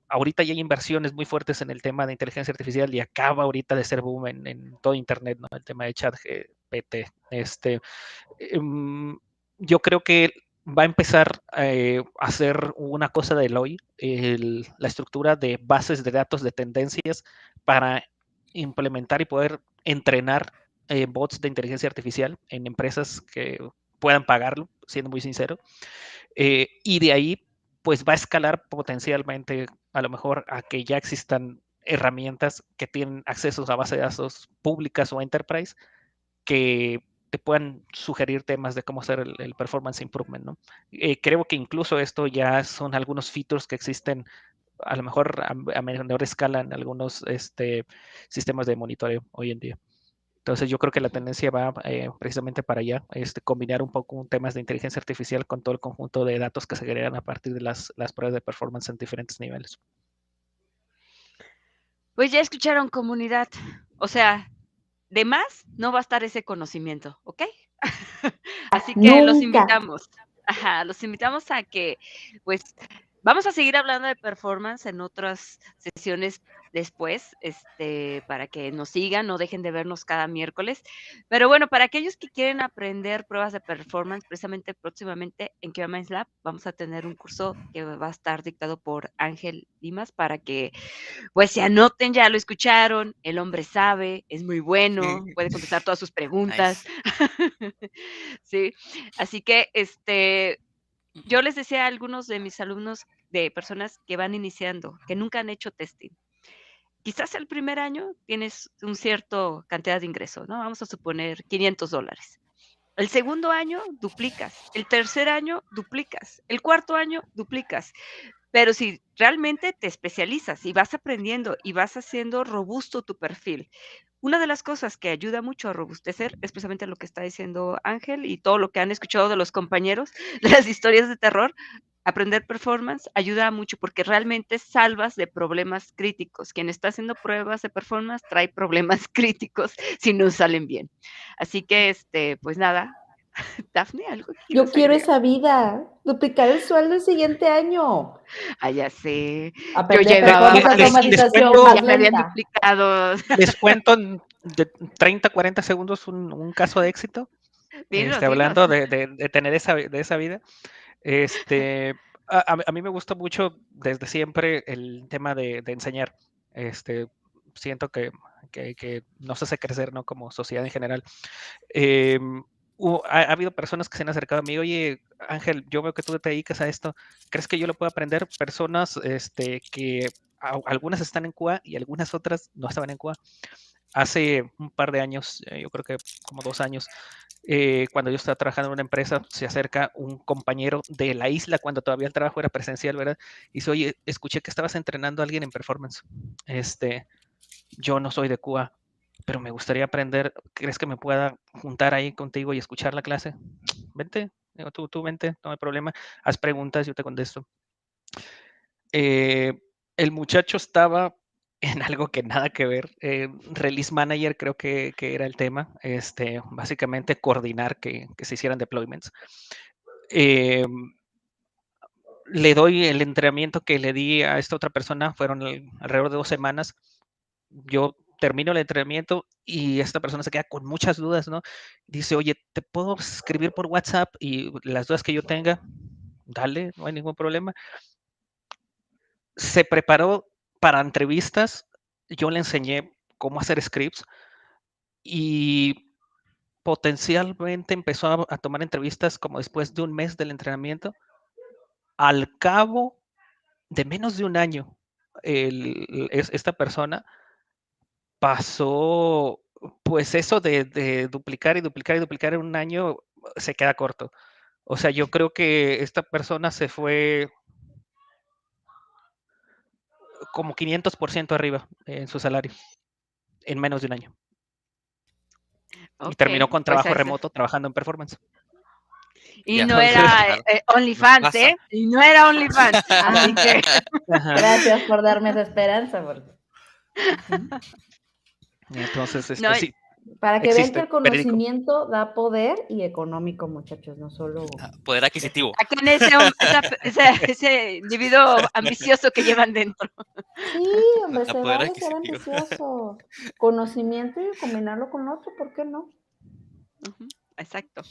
B: ahorita ya hay inversiones muy fuertes en el tema de inteligencia artificial y acaba ahorita de ser boom en, todo Internet, ¿no? El tema de chat GPT. Este, em, yo creo que va a empezar eh, a hacer una cosa de hoy, la estructura de bases de datos de tendencias para implementar y poder entrenar eh, bots de inteligencia artificial en empresas que puedan pagarlo, siendo muy sincero. Eh, y de ahí, pues va a escalar potencialmente a lo mejor a que ya existan herramientas que tienen acceso a bases de datos públicas o enterprise que te puedan sugerir temas de cómo hacer el, performance improvement, ¿no? Eh, creo que incluso esto ya son algunos features que existen a lo mejor a, menor escala en algunos este, sistemas de monitoreo hoy en día. Entonces yo creo que la tendencia va eh, precisamente para allá, este, combinar un poco temas de inteligencia artificial con todo el conjunto de datos que se agregan a partir de las, las pruebas de performance en diferentes niveles.
A: Pues ya escucharon comunidad, o sea, de más no va a estar ese conocimiento, ¿ok? Así que los invitamos, ajá, los invitamos a que, pues, vamos a seguir hablando de performance en otras sesiones después, este, para que nos sigan, no dejen de vernos cada miércoles. Pero bueno, para aquellos que quieren aprender pruebas de performance, precisamente próximamente en QA Lab vamos a tener un curso que va a estar dictado por Ángel Dimas para que pues se anoten, ya lo escucharon, el hombre sabe, es muy bueno, puede contestar todas sus preguntas. sí, así que este yo les decía a algunos de mis alumnos de personas que van iniciando, que nunca han hecho testing quizás el primer año tienes un cierto cantidad de ingreso, ¿no? Vamos a suponer 500 dólares. El segundo año duplicas, el tercer año duplicas, el cuarto año duplicas. Pero si realmente te especializas y vas aprendiendo y vas haciendo robusto tu perfil, una de las cosas que ayuda mucho a robustecer es precisamente lo que está diciendo Ángel y todo lo que han escuchado de los compañeros, las historias de terror, aprender performance ayuda mucho porque realmente salvas de problemas críticos. Quien está haciendo pruebas de performance trae problemas críticos si no salen bien. Así que, este, pues nada, Dafne, algo.
C: Yo quiero esa vida, duplicar el sueldo el siguiente año.
A: Ah, ya sé.
C: Yo llevaba
B: Les cuento en de 30, 40 segundos un, caso de éxito. Este, hablando de, tener esa, de esa vida. Este, a, mí me gusta mucho desde siempre el tema de, enseñar. Este, siento que, que, nos hace crecer, ¿no? Como sociedad en general. Em, ha, habido personas que se han acercado a mí, oye, Ángel, yo veo que tú te dedicas a esto, ¿crees que yo lo puedo aprender? Personas este, que algunas están en Cuba y algunas otras no estaban en Cuba. Hace un par de años, eh, yo creo que como dos años, eh, cuando yo estaba trabajando en una empresa, se acerca un compañero de la isla cuando todavía el trabajo era presencial, ¿verdad? Y dice, oye, escuché que estabas entrenando a alguien en performance. Este, yo no soy de Cuba, pero me gustaría aprender. ¿Crees que me pueda juntar ahí contigo y escuchar la clase? Vente, tú, tú vente, no hay problema. Haz preguntas, yo te contesto. Eh, el muchacho estaba en algo que nada que ver. Eh, release Manager creo que, era el tema. Este, básicamente coordinar que, se hicieran deployments. Eh, le doy el entrenamiento que le di a esta otra persona, fueron alrededor de dos semanas. Yo termino el entrenamiento y esta persona se queda con muchas dudas, ¿no? Dice, oye, ¿te puedo escribir por WhatsApp y las dudas que yo tenga? Dale, no hay ningún problema. Se preparó para entrevistas, yo le enseñé cómo hacer scripts y potencialmente empezó a, tomar entrevistas como después de un mes del entrenamiento. Al cabo de menos de un año, esta persona pasó, pues eso de, duplicar y duplicar y duplicar en un año se queda corto. O sea, yo creo que esta persona se fue como 500% arriba en su salario en menos de un año. y terminó con pues trabajo remoto trabajando en performance.
A: Y no era eh, OnlyFans, ¿eh? Y no era OnlyFans. Así que...
C: Gracias por darme esa esperanza.
B: Entonces, este, sí.
C: Para que vean que el conocimiento da poder y económico, muchachos, no solo...
F: Ah, poder adquisitivo.
A: Aquí en ese, ese, individuo ambicioso que llevan dentro.
C: Sí, hombre, se vale ser ambicioso. Conocimiento y combinarlo con otro, ¿por qué no?
A: Exacto.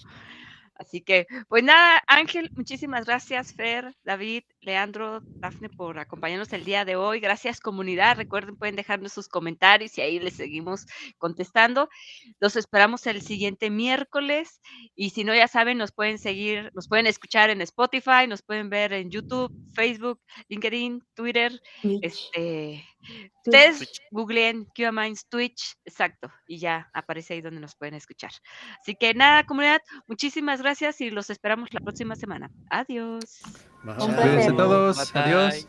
A: Así que, pues nada, Ángel, muchísimas gracias, Fer, David, Leandro, Dafne, por acompañarnos el día de hoy. Gracias, comunidad. Recuerden, pueden dejarnos sus comentarios y ahí les seguimos contestando. Los esperamos el siguiente miércoles. Y si no, ya saben, nos pueden seguir, nos pueden escuchar en Spotify, nos pueden ver en YouTube, Facebook, LinkedIn, Twitter, este Ustedes googleen QAminds Twitch, exacto, y ya aparece ahí donde nos pueden escuchar. Así que nada, comunidad, muchísimas gracias y los esperamos la próxima semana. Adiós.
D: Gracias a todos. Adiós.